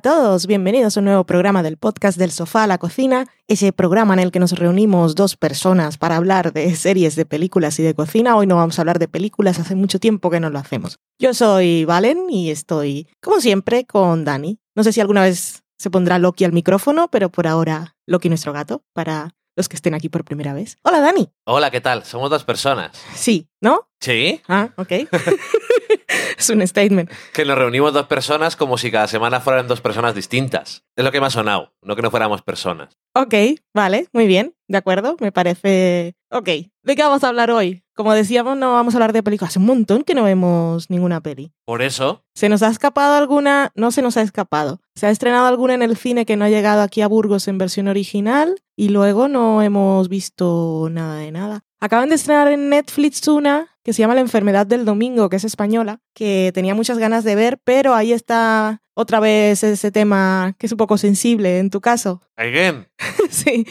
A todos, bienvenidos a un nuevo programa del podcast del sofá a la cocina, ese programa en el que nos reunimos dos personas para hablar de series, de películas y de cocina. Hoy no vamos a hablar de películas, hace mucho tiempo que no lo hacemos. Yo soy Valen y estoy, como siempre, con Dani. No sé si alguna vez se pondrá Loki al micrófono, pero por ahora Loki nuestro gato, para los que estén aquí por primera vez. Hola Dani. Hola, ¿qué tal? Somos dos personas. Sí, ¿no? Sí. Ah, ok. es un statement. Que nos reunimos dos personas como si cada semana fueran dos personas distintas. Es lo que me ha sonado, no que no fuéramos personas. Ok, vale, muy bien, de acuerdo, me parece... Ok, ¿de qué vamos a hablar hoy? Como decíamos, no vamos a hablar de películas. Hace un montón que no vemos ninguna peli. Por eso, ¿Se nos ha escapado alguna? No se nos ha escapado. Se ha estrenado alguna en el cine que no ha llegado aquí a Burgos en versión original y luego no hemos visto nada de nada. Acaban de estrenar en Netflix una que se llama La enfermedad del domingo, que es española, que tenía muchas ganas de ver, pero ahí está otra vez ese tema que es un poco sensible en tu caso. again. sí.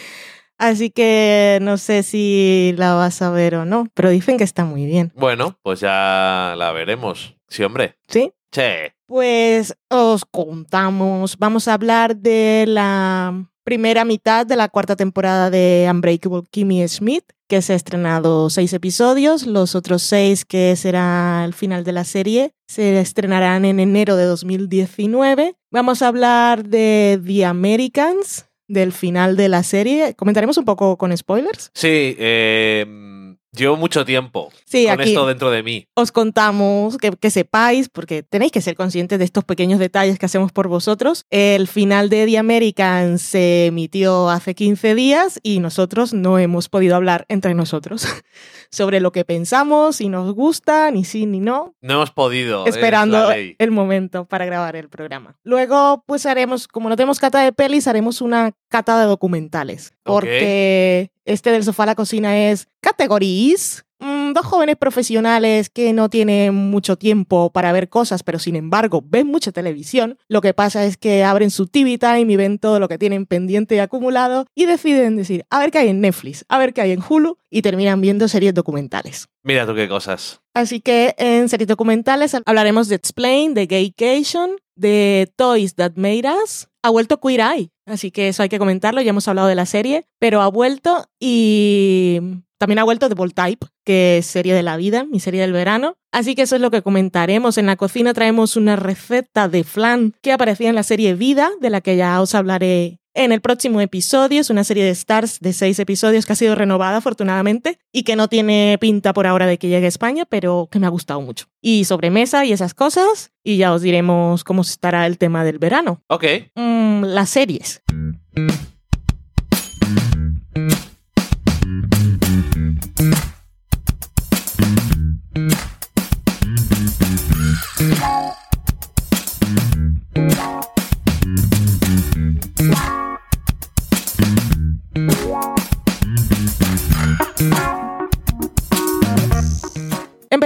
Así que no sé si la vas a ver o no, pero dicen que está muy bien. Bueno, pues ya la veremos. Sí, hombre. ¿Sí? Che. Pues os contamos, vamos a hablar de la primera mitad de la cuarta temporada de Unbreakable Kimmy Smith, que se ha estrenado seis episodios, los otros seis, que será el final de la serie, se estrenarán en enero de 2019. Vamos a hablar de The Americans, del final de la serie. Comentaremos un poco con spoilers. Sí, eh, llevo mucho tiempo Sí, con aquí esto dentro de mí. os contamos, que, que sepáis, porque tenéis que ser conscientes de estos pequeños detalles que hacemos por vosotros. El final de The American se emitió hace 15 días y nosotros no hemos podido hablar entre nosotros sobre lo que pensamos, si nos gusta, ni sí ni no, No hemos podido. es esperando ley. el momento para grabar el programa. Luego, pues haremos, como no tenemos cata de pelis, haremos una cata de documentales. Porque este del sofá a la cocina es categories. Mm, dos jóvenes profesionales que no tienen mucho tiempo para ver cosas, pero sin embargo ven mucha televisión. Lo que pasa es que abren su TV Time y ven todo lo que tienen pendiente y acumulado y deciden decir, a ver qué hay en Netflix, a ver qué hay en Hulu y terminan viendo series documentales. Mira tú qué cosas. Así que en series documentales hablaremos de Explain, de Gaycation, de Toys That Made Us. Ha vuelto Queer Eye, así que eso hay que comentarlo, ya hemos hablado de la serie, pero ha vuelto y también ha vuelto The Bold Type, que es serie de la vida, mi serie del verano. Así que eso es lo que comentaremos. En la cocina traemos una receta de flan que aparecía en la serie Vida, de la que ya os hablaré en el próximo episodio. Es una serie de Stars de seis episodios que ha sido renovada afortunadamente y que no tiene pinta por ahora de que llegue a España, pero que me ha gustado mucho. Y sobremesa y esas cosas. Y ya os diremos cómo estará el tema del verano. Ok. Mm, las series.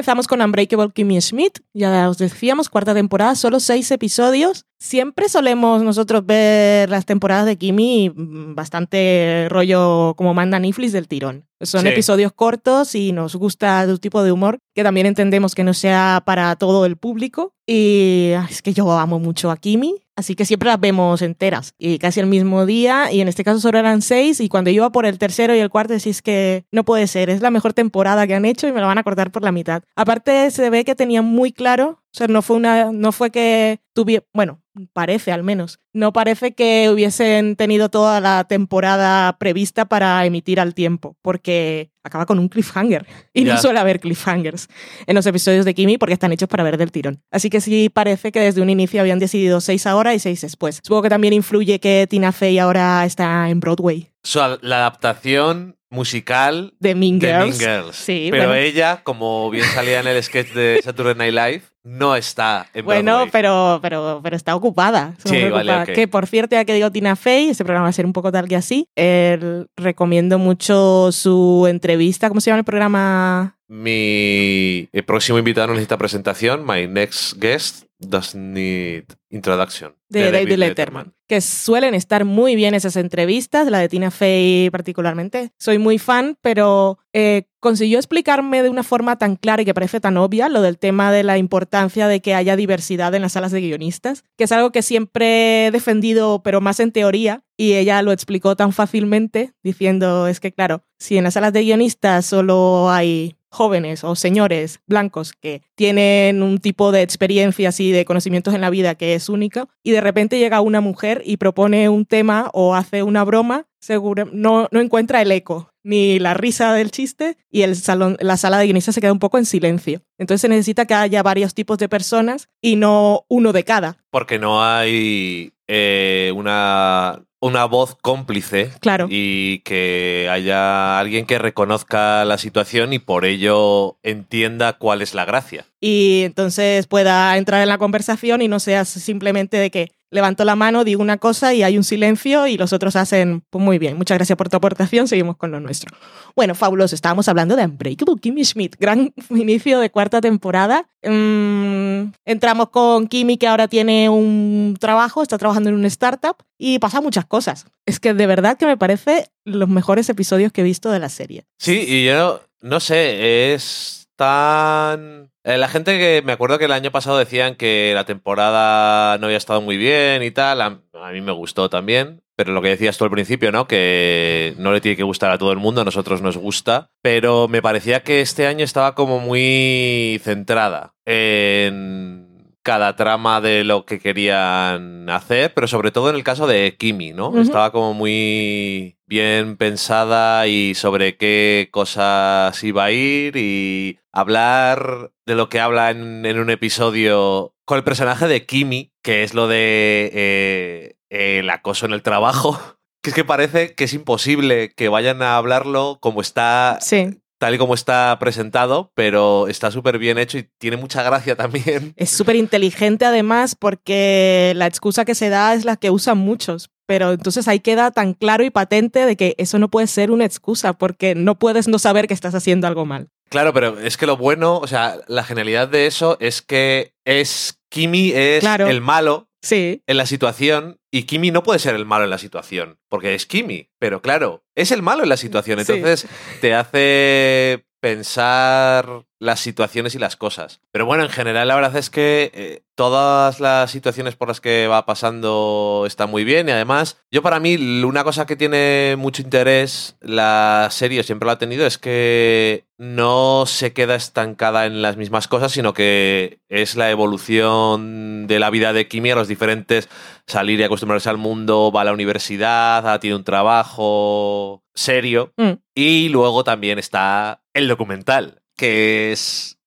Empezamos con Unbreakable Kimmy Schmidt, ya os decíamos, cuarta temporada, solo seis episodios. Siempre solemos nosotros ver las temporadas de Kimmy mm, bastante rollo como manda Netflix del tirón. Son Sí. episodios cortos y nos gusta un tipo de humor que también entendemos que no sea para todo el público. Y es que yo amo mucho a Kimi, así que siempre las vemos enteras y casi el mismo día. Y en este caso solo eran seis. Y cuando iba por el tercero y el cuarto, decís que no puede ser, es la mejor temporada que han hecho y me la van a cortar por la mitad. Aparte, se ve que tenían muy claro. O sea, no fue una, no fue que tuviera, bueno, parece al menos, no parece que hubiesen tenido toda la temporada prevista para emitir al tiempo, porque acaba con un cliffhanger. Y no suele haber cliffhangers en los episodios de Kimi porque están hechos para ver del tirón. Así que sí parece que desde un inicio habían decidido seis ahora y seis después. Supongo que también influye que Tina Fey ahora está en Broadway. So, la adaptación musical De Mean de Girls. Mean Girls. Sí, Pero bueno. ella, como bien salía en el sketch de Saturday Night Live, no está en Bueno, pero, pero, pero está ocupada. Sí, vale, ocupada. Que por cierto, ya que digo Tina Fey, este programa va a ser un poco tal que así. eh, recomiendo mucho su entrevista. ¿Cómo se llama el programa? Mi próximo invitado no necesita presentación, my next guest, Does Need Introduction. De, David, Letterman. Que suelen estar muy bien esas entrevistas, la de Tina Fey particularmente. Soy muy fan, pero eh, consiguió explicarme de una forma tan clara y que parece tan obvia lo del tema de la importancia de que haya diversidad en las salas de guionistas, que es algo que siempre he defendido, pero más en teoría, y ella lo explicó tan fácilmente, diciendo, es que claro, si en las salas de guionistas solo hay jóvenes o señores blancos que tienen un tipo de experiencias y de conocimientos en la vida que es única y de repente llega una mujer y propone un tema o hace una broma, seguro no, no encuentra el eco ni la risa del chiste y el salón, la sala de guionistas se queda un poco en silencio. Entonces se necesita que haya varios tipos de personas y no uno de cada. Porque no hay eh, una una voz cómplice claro. y que haya alguien que reconozca la situación y por ello entienda cuál es la gracia. Y entonces pueda entrar en la conversación y no sea simplemente de que levanto la mano, digo una cosa y hay un silencio y los otros hacen, pues muy bien, muchas gracias por tu aportación, seguimos con lo nuestro. Bueno, fabuloso, estábamos hablando de Unbreakable Kimmy Schmidt, gran inicio de cuarta temporada. Mm, entramos con Kimmy que ahora tiene un trabajo, está trabajando en una startup y pasa muchas cosas. Es que de verdad que me parece los mejores episodios que he visto de la serie. Sí, y yo no sé, es tan la gente que me acuerdo que el año pasado decían que la temporada no había estado muy bien y tal, a, mí me gustó también, pero lo que decías tú al principio, ¿no? Que no le tiene que gustar a todo el mundo, a nosotros nos gusta, pero me parecía que este año estaba como muy centrada en cada trama de lo que querían hacer, pero sobre todo en el caso de Kimi, ¿no? Estaba como muy bien pensada y sobre qué cosas iba a ir y hablar de lo que habla en, un episodio con el personaje de Kimi, que es lo de eh, el acoso en el trabajo. Que es que parece que es imposible que vayan a hablarlo como está sí tal y como está presentado, pero está súper bien hecho y tiene mucha gracia también. Es súper inteligente además porque la excusa que se da es la que usan muchos. Pero entonces ahí queda tan claro y patente de que eso no puede ser una excusa porque no puedes no saber que estás haciendo algo mal. Claro, pero es que lo bueno, o sea, la genialidad de eso es que es Kimi es el malo sí. en la situación y Kimi no puede ser el malo en la situación, porque es Kimi, pero claro, es el malo en la situación, entonces te hace pensar las situaciones y las cosas. Pero bueno, en general la verdad es que eh, todas las situaciones por las que va pasando están muy bien y además yo para mí una cosa que tiene mucho interés la serie siempre lo ha tenido es que no se queda estancada en las mismas cosas sino que es la evolución de la vida de Kimi a los diferentes salir y acostumbrarse al mundo va a la universidad tiene un trabajo serio mm. y luego también está el documental que es...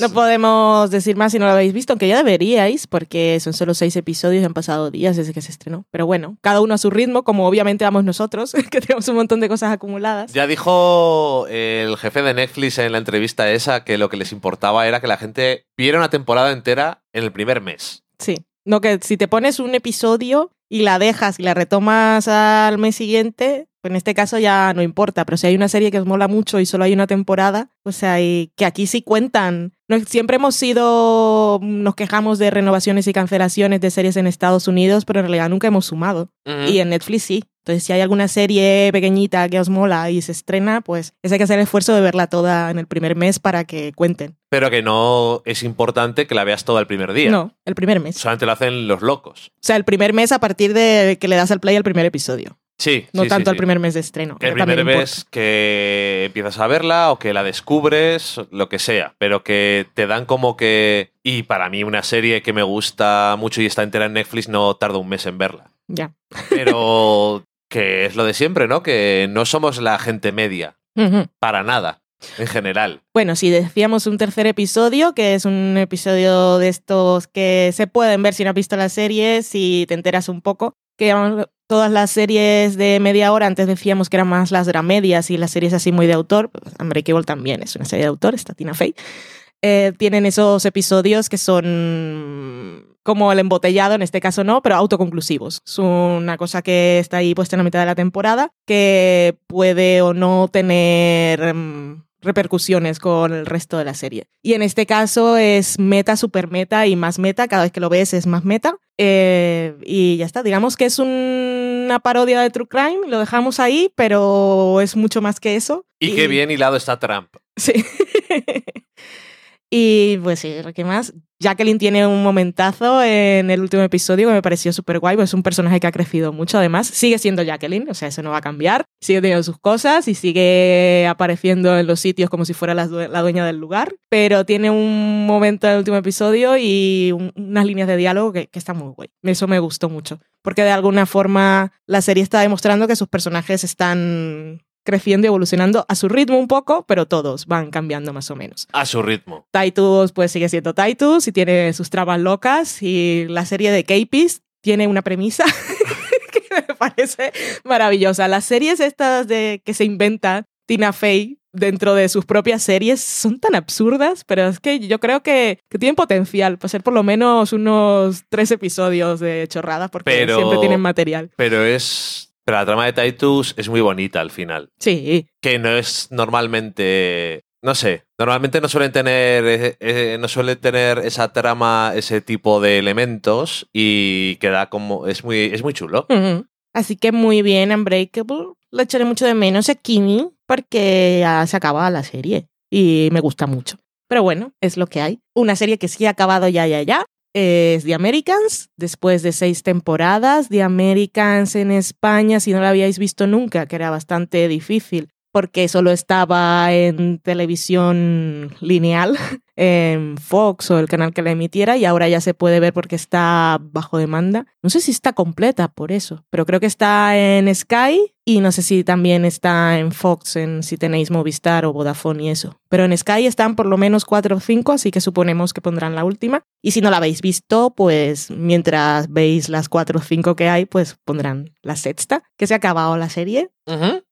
no podemos decir más si no lo habéis visto, aunque ya deberíais, porque son solo seis episodios y han pasado días desde que se estrenó. Pero bueno, cada uno a su ritmo, como obviamente vamos nosotros, que tenemos un montón de cosas acumuladas. Ya dijo el jefe de Netflix en la entrevista esa que lo que les importaba era que la gente viera una temporada entera en el primer mes. Sí. No, que si te pones un episodio y la dejas y la retomas al mes siguiente, en este caso ya no importa, pero si hay una serie que os mola mucho y solo hay una temporada, pues hay que aquí sí cuentan. siempre hemos sido, nos quejamos de renovaciones y cancelaciones de series en Estados Unidos, pero en realidad nunca hemos sumado. Y en Netflix sí. Entonces, si hay alguna serie pequeñita que os mola y se estrena, pues es hay que hacer el esfuerzo de verla toda en el primer mes para que cuenten. Pero que no es importante que la veas toda el primer día. No, el primer mes. Solamente lo hacen los locos. O sea, el primer mes a partir de que le das al play al primer episodio. Sí. No tanto el primer mes de estreno. El primer mes que empiezas a verla o que la descubres, lo que sea, pero que te dan como que... Y para mí una serie que me gusta mucho y está entera en Netflix no tarda un mes en verla. Ya. Pero que es lo de siempre, ¿no? Que no somos la gente media. Para nada. En general. Bueno, si decíamos un tercer episodio, que es un episodio de estos que se pueden ver si no has visto la serie, si te enteras un poco, que llamamos todas las series de media hora, antes decíamos que eran más las dramedias y las series así muy de autor, Unbreakable también es una serie de autor, está Tina Fey, eh, tienen esos episodios que son como el embotellado, en este caso no, pero autoconclusivos. Es una cosa que está ahí puesta en la mitad de la temporada, que puede o no tener mm, repercusiones con el resto de la serie. Y en este caso es meta, super meta y más meta. Cada vez que lo ves es más meta. Eh, y ya está. Digamos que es una parodia de True Crime. Lo dejamos ahí, pero es mucho más que eso. Y, qué bien hilado está Trump. Sí. y pues sí, ¿qué más? Jacqueline tiene un momentazo en el último episodio que me pareció súper guay, pues es un personaje que ha crecido mucho además. Sigue siendo Jacqueline, o sea, eso no va a cambiar. Sigue teniendo sus cosas y sigue apareciendo en los sitios como si fuera la, dueña del lugar, pero tiene un momento en el último episodio y unas líneas de diálogo que, que están muy guay. Eso me gustó mucho, porque de alguna forma la serie está demostrando que sus personajes están creciendo y evolucionando a su ritmo un poco, pero todos van cambiando más o menos. A su ritmo. Titus pues sigue siendo Titus y tiene sus trabas locas y la serie de Capis tiene una premisa que me parece maravillosa. Las series estas de que se inventa Tina Fey dentro de sus propias series son tan absurdas, pero es que yo creo que, que tienen potencial para ser por lo menos unos tres episodios de chorradas porque siempre tienen material. Pero es pero la trama de Titus es muy bonita al final. Sí. Que no es normalmente. No sé. Normalmente no suelen tener. Eh, eh, no suelen tener esa trama, ese tipo de elementos. Y queda como. Es muy, es muy chulo. Así que muy bien, Unbreakable. Le echaré mucho de menos a Kimi porque ya se acaba la serie. Y me gusta mucho. Pero bueno, es lo que hay. Una serie que sí ha acabado ya, ya, ya es The Americans, después de seis temporadas. The Americans en España, si no la habíais visto nunca, que era bastante difícil, porque solo estaba en televisión lineal, en Fox o el canal que la emitiera, y ahora ya se puede ver porque está bajo demanda. No sé si está completa por eso, pero creo que está en Sky y no sé si también está en Fox, en si tenéis Movistar o Vodafone y eso. Pero en Sky están por lo menos cuatro o cinco, así que suponemos que pondrán la última. Y si no la habéis visto, pues mientras veis las cuatro o cinco que hay, pues pondrán la sexta, que se ha acabado la serie.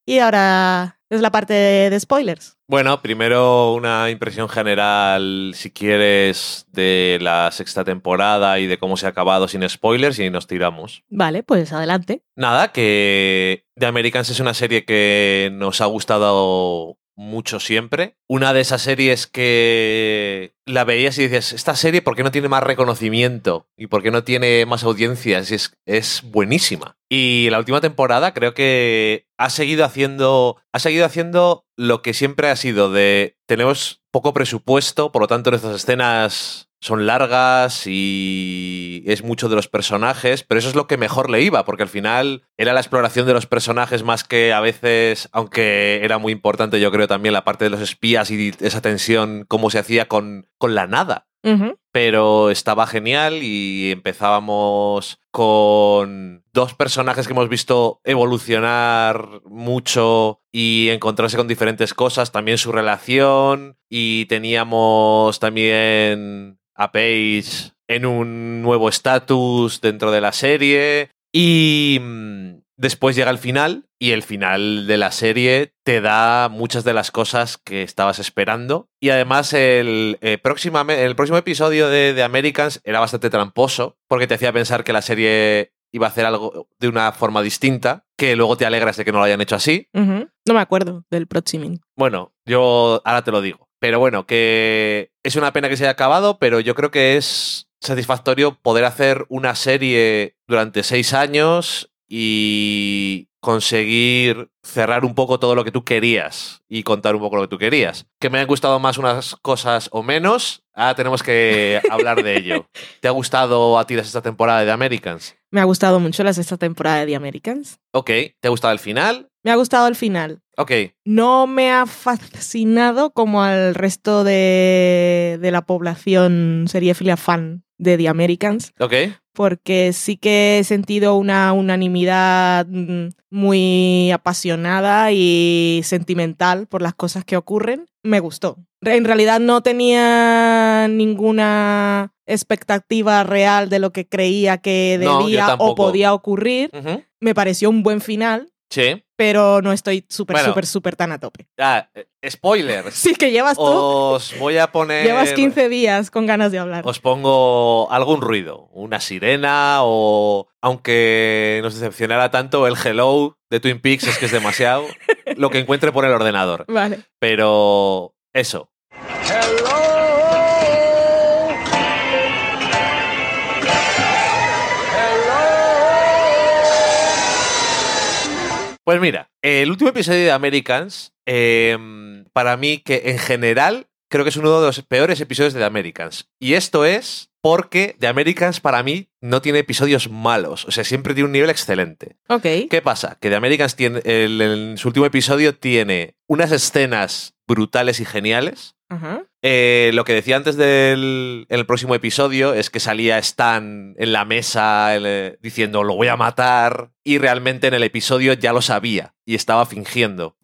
Y ahora es la parte de, spoilers. Bueno, primero una impresión general, si quieres, de la sexta temporada y de cómo se ha acabado sin spoilers y nos tiramos. Vale, pues adelante. Nada, que The Americans es una serie que nos ha gustado mucho siempre. Una de esas series que la veías y dices, esta serie, ¿por qué no tiene más reconocimiento? ¿Y por qué no tiene más audiencias? Es, es buenísima. Y la última temporada creo que ha seguido haciendo. Ha seguido haciendo lo que siempre ha sido de. Tenemos poco presupuesto, por lo tanto, nuestras escenas son largas y es mucho de los personajes, pero eso es lo que mejor le iba, porque al final era la exploración de los personajes más que a veces, aunque era muy importante yo creo también la parte de los espías y esa tensión, cómo se hacía con, con la nada. Pero estaba genial y empezábamos con dos personajes que hemos visto evolucionar mucho y encontrarse con diferentes cosas, también su relación y teníamos también a Paige en un nuevo estatus dentro de la serie y mm, después llega el final y el final de la serie te da muchas de las cosas que estabas esperando y además el, eh, el próximo episodio de, The Americans era bastante tramposo porque te hacía pensar que la serie iba a hacer algo de una forma distinta, que luego te alegras de que no lo hayan hecho así. No me acuerdo del próximo. Bueno, yo ahora te lo digo. Pero bueno, que es una pena que se haya acabado, pero yo creo que es satisfactorio poder hacer una serie durante seis años y conseguir cerrar un poco todo lo que tú querías y contar un poco lo que tú querías. Que me han gustado más unas cosas o menos, ahora tenemos que hablar de ello. ¿Te ha gustado a ti la sexta temporada de The Americans? Me ha gustado mucho la sexta temporada de The Americans. Ok, ¿te ha gustado el final? Me ha gustado el final. Ok. No me ha fascinado como al resto de, de la población filia fan de The Americans. Ok. Porque sí que he sentido una unanimidad mm, muy apasionada y sentimental por las cosas que ocurren. Me gustó. En realidad no tenía ninguna expectativa real de lo que creía que debía o podía ocurrir. Me pareció un buen final Sí. pero no estoy súper, Bueno. súper, súper tan a tope. Ah, eh, spoilers. Sí, que llevas tú. Os voy a poner. Llevas 15 días con ganas de hablar. Os pongo algún ruido, una sirena o, aunque nos decepcionara tanto, el hello de Twin Peaks es que es demasiado lo que encuentre por el ordenador. Vale. Pero eso. Pues mira, el último episodio de Americans, eh, para mí que en general creo que es uno de los peores episodios de The Americans. Y esto es porque The Americans para mí no tiene episodios malos, o sea, siempre tiene un nivel excelente. Ok. ¿Qué pasa? Que The Americans tiene, el- en su último episodio tiene unas escenas brutales y geniales. Ajá. Eh, lo que decía antes del en el próximo episodio es que salía Stan en la mesa el, eh, diciendo lo voy a matar y realmente en el episodio ya lo sabía y estaba fingiendo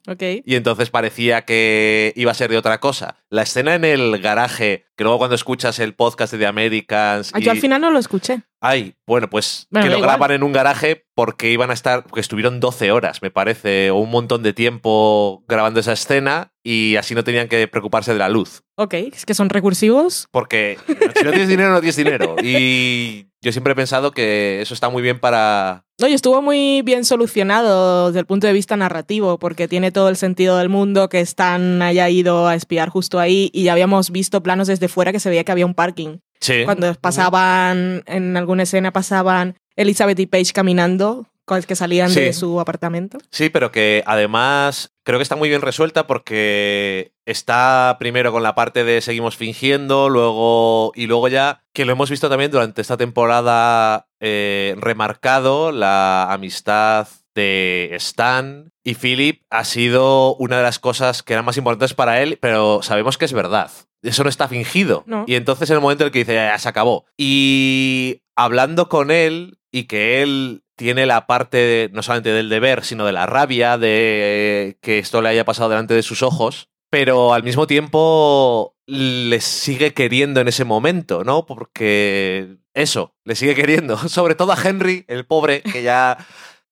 y entonces parecía que iba a ser de otra cosa. La escena en el garaje, que luego cuando escuchas el podcast de The Americans... Ah, Yo al y- final no lo escuché. Ay, bueno, pues Bueno, que lo igual. graban en un garaje porque iban a estar, porque estuvieron 12 horas, me parece, o un montón de tiempo grabando esa escena y así no tenían que preocuparse de la luz. Ok, es que son recursivos. Porque si no tienes dinero, no tienes dinero. Y yo siempre he pensado que eso está muy bien para... No, y estuvo muy bien solucionado desde el punto de vista narrativo, porque tiene todo el sentido del mundo que Stan haya ido a espiar justo ahí y ya habíamos visto planos desde fuera que se veía que había un parking. Sí. Cuando pasaban, en alguna escena pasaban Elizabeth y Paige caminando, con que salían de Sí. su apartamento. Sí, pero que además creo que está muy bien resuelta porque está primero con la parte de seguimos fingiendo, luego y luego ya que lo hemos visto también durante esta temporada eh, remarcado la amistad de Stan y Philip ha sido una de las cosas que eran más importantes para él, pero sabemos que es verdad. Eso no está fingido. No. Y entonces en el momento en el que dice, ya, ya se acabó. Y hablando con él y que él tiene la parte no solamente del deber, sino de la rabia de que esto le haya pasado delante de sus ojos, pero al mismo tiempo le sigue queriendo en ese momento, ¿no? Porque eso, le sigue queriendo, sobre todo a Henry, el pobre, que ya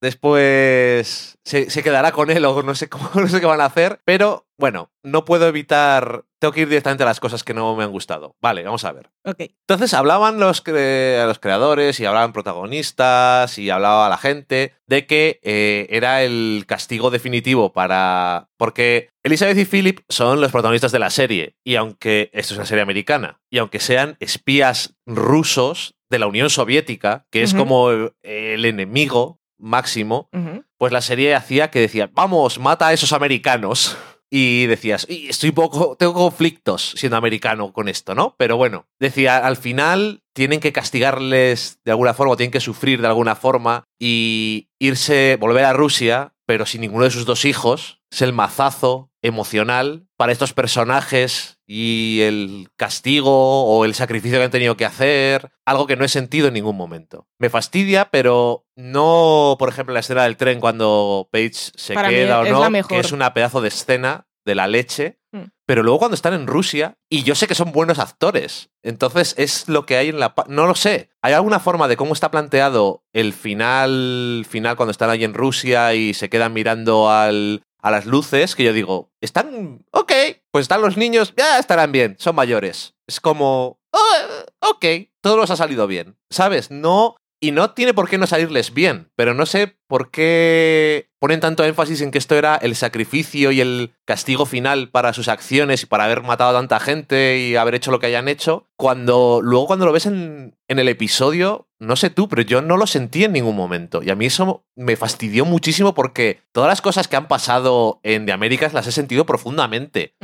después se, se quedará con él o no sé, cómo, no sé qué van a hacer, pero bueno, no puedo evitar, tengo que ir directamente a las cosas que no me han gustado. Vale, vamos a ver. Ok. Entonces hablaban los, cre- los creadores y hablaban protagonistas y hablaba la gente de que eh, era el castigo definitivo para... Porque Elizabeth y Philip son los protagonistas de la serie y aunque esto es una serie americana y aunque sean espías rusos de la Unión Soviética, que es como el enemigo máximo, pues la serie hacía que decía, vamos, mata a esos americanos. Y decías, "Y estoy poco, tengo conflictos siendo americano con esto, ¿no? Pero bueno, decía, al final tienen que castigarles de alguna forma, o tienen que sufrir de alguna forma y irse, volver a Rusia, pero sin ninguno de sus dos hijos. Es el mazazo emocional para estos personajes y el castigo o el sacrificio que han tenido que hacer, algo que no he sentido en ningún momento. Me fastidia, pero no, por ejemplo, la escena del tren cuando Paige se Para queda o no, que es una pedazo de escena de la leche. Mm. Pero luego cuando están en Rusia, y yo sé que son buenos actores, entonces es lo que hay en la... No lo sé. ¿Hay alguna forma de cómo está planteado el final, final cuando están ahí en Rusia y se quedan mirando al, a las luces? Que yo digo, están... Ok, pues están los niños, ya estarán bien, son mayores. Es como... "Oh, ok, todo los ha salido bien. ¿Sabes? No... Y no tiene por qué no salirles bien, pero no sé por qué ponen tanto énfasis en que esto era el sacrificio y el castigo final para sus acciones y para haber matado a tanta gente y haber hecho lo que hayan hecho, cuando luego cuando lo ves en, en el episodio, no sé tú, pero yo no lo sentí en ningún momento. Y a mí eso me fastidió muchísimo porque todas las cosas que han pasado en The Américas las he sentido profundamente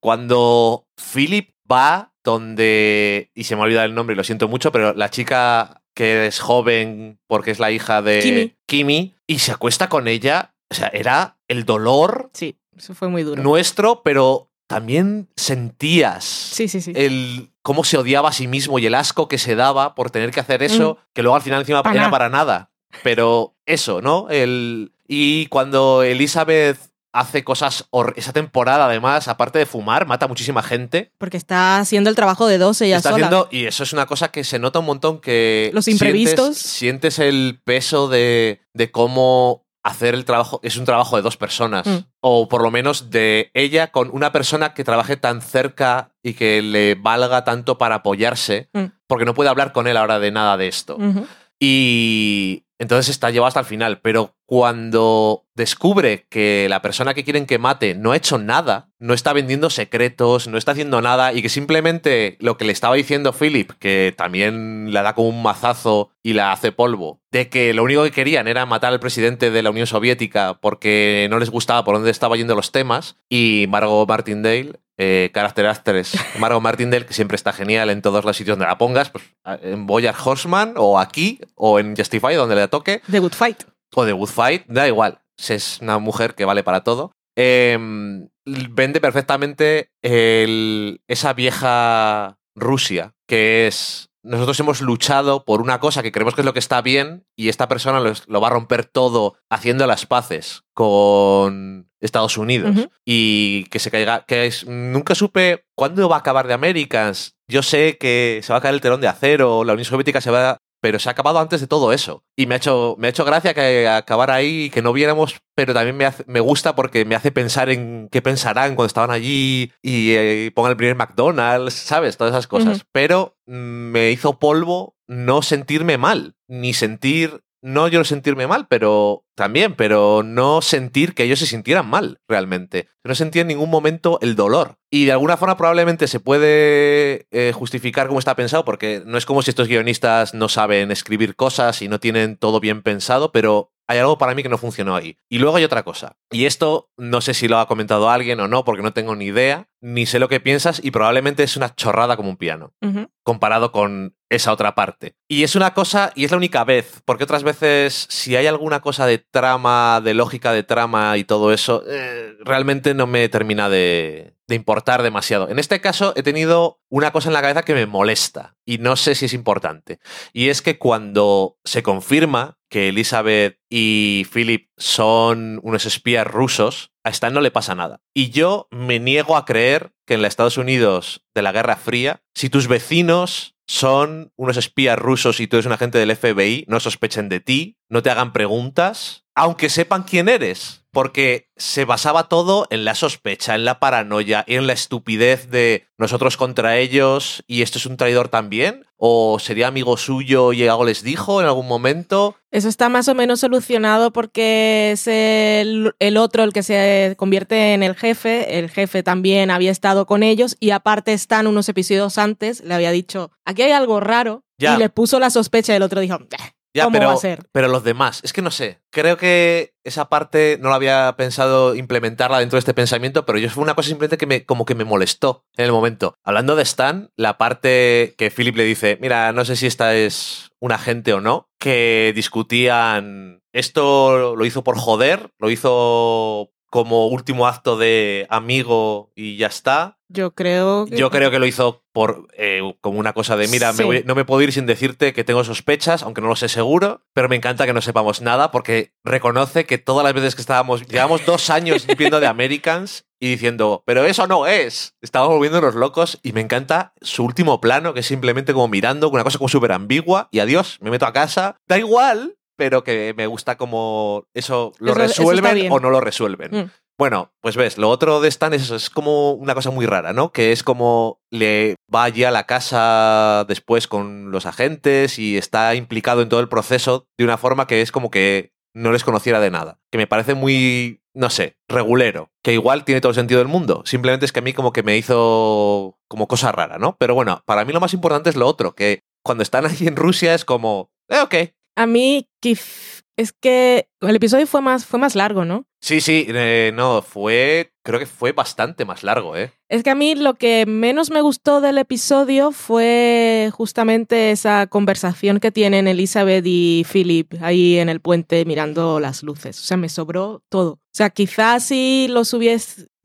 cuando Philip va donde, y se me ha olvidado el nombre y lo siento mucho, pero la chica que es joven porque es la hija de Kimi. Kimi, y se acuesta con ella, o sea, era el dolor Sí, eso fue muy duro. nuestro, pero también sentías Sí, sí, sí. el cómo se odiaba a sí mismo y el asco que se daba por tener que hacer eso, que luego al final encima Pa' era nada. para nada. Pero eso, ¿no? El, y cuando Elizabeth hace cosas, esa temporada además, aparte de fumar, mata a muchísima gente. Porque está haciendo el trabajo de dos ella Está sola. haciendo, y eso es una cosa que se nota un montón que... Los sientes- imprevistos. Sientes, el peso de, de cómo hacer el trabajo, es un trabajo de dos personas. Mm. O por lo menos de ella con una persona que trabaje tan cerca y que le valga tanto para apoyarse, Mm. porque no puede hablar con él ahora de nada de esto. Y entonces está llevado hasta el final. Pero cuando descubre que la persona que quieren que mate no ha hecho nada, no está vendiendo secretos, no está haciendo nada, y que simplemente lo que le estaba diciendo Philip, que también la da como un mazazo y la hace polvo, de que lo único que querían era matar al presidente de la Unión Soviética porque no les gustaba por dónde estaban yendo los temas, y Margot Martindale eh, Character Actress Margot Martindale, que siempre está genial en todos los sitios donde la pongas, pues en Boyard Horseman, o aquí, o en Justify, donde le toque, The Good Fight. o de Good Fight, da igual. Es una mujer que vale para todo. Eh, vende perfectamente el- esa vieja Rusia, que es. Nosotros hemos luchado por una cosa que creemos que es lo que está bien y esta persona lo, lo va a romper todo haciendo las paces con Estados Unidos y que se caiga. Que es, nunca supe cuándo va a acabar de Americans. Yo sé que se va a caer el telón de acero, la Unión Soviética se va pero se ha acabado antes de todo eso. Y me ha hecho, me ha hecho gracia que acabara ahí y que no viéramos, pero también me, hace- me gusta porque me hace pensar en qué pensarán cuando estaban allí y eh, pongan el primer McDonald's, ¿sabes? Todas esas cosas. Pero mm, me hizo polvo no sentirme mal, ni sentir... No yo sentirme mal, pero también, pero no sentir que ellos se sintieran mal, realmente. No sentí en ningún momento el dolor. Y de alguna forma probablemente se puede eh, justificar cómo está pensado, porque no es como si estos guionistas no saben escribir cosas y no tienen todo bien pensado, pero hay algo para mí que no funcionó ahí. Y luego hay otra cosa. Y esto no sé si lo ha comentado alguien o no, porque no tengo ni idea, ni sé lo que piensas, y probablemente es una chorrada como un piano comparado con esa otra parte. Y es una cosa, y es la única vez, porque otras veces, si hay alguna cosa de trama, de lógica de trama y todo eso, eh, realmente no me termina de, de importar demasiado. En este caso, he tenido una cosa en la cabeza que me molesta, y no sé si es importante. Y es que cuando se confirma que Elizabeth y Philip son unos espías rusos, a Stan no le pasa nada. Y yo me niego a creer que en los Estados Unidos de la Guerra Fría, si tus vecinos son unos espías rusos y tú eres un agente del FBI, no sospechen de ti, no te hagan preguntas, aunque sepan quién eres. Porque se basaba todo en la sospecha, en la paranoia, en la estupidez de nosotros contra ellos y esto es un traidor también. ¿O sería amigo suyo y algo les dijo en algún momento? Eso está más o menos solucionado porque es el, el otro el que se convierte en el jefe. El jefe también había estado con ellos y aparte están unos episodios antes, le había dicho, aquí hay algo raro Ya. y le puso la sospecha y el otro dijo, "Eh, Ya, ¿cómo pero, va a ser? pero los demás, es que no sé. Creo que esa parte no la había pensado implementarla dentro de este pensamiento, pero yo fue una cosa simplemente que me, como que me molestó en el momento. Hablando de Stan, la parte que Philip le dice, mira, no sé si esta es un agente o no, que discutían, esto lo hizo por joder, lo hizo como último acto de amigo y ya está. Yo creo que... Yo creo que lo hizo por eh, como una cosa de, mira, me voy- no me puedo ir sin decirte que tengo sospechas, aunque no lo sé seguro, pero me encanta que no sepamos nada porque reconoce que todas las veces que estábamos, llevamos dos años viendo de Americans y diciendo, pero eso no es, estábamos volviéndonos locos y me encanta su último plano, que es simplemente como mirando, una cosa como súper ambigua y adiós, me meto a casa, da igual, pero que me gusta como eso lo Eso- resuelven o no lo resuelven. Mm. Bueno, pues ves, lo otro de Stan es es como una cosa muy rara, ¿no? Que es como le va allí a la casa después con los agentes y está implicado en todo el proceso de una forma que es como que no les conociera de nada. Que me parece muy, no sé, regulero. Que igual tiene todo el sentido del mundo. Simplemente es que a mí como que me hizo como cosa rara, ¿no? Pero bueno, para mí lo más importante es lo otro, que cuando están ahí en Rusia es como, eh, ok. A mí es que el episodio fue más, fue más largo, ¿no? Sí, sí, eh, no, fue, creo que fue bastante más largo, ¿eh? Es que a mí lo que menos me gustó del episodio fue justamente esa conversación que tienen Elizabeth y Philip ahí en el puente mirando las luces. O sea, me sobró todo. O sea, quizás si los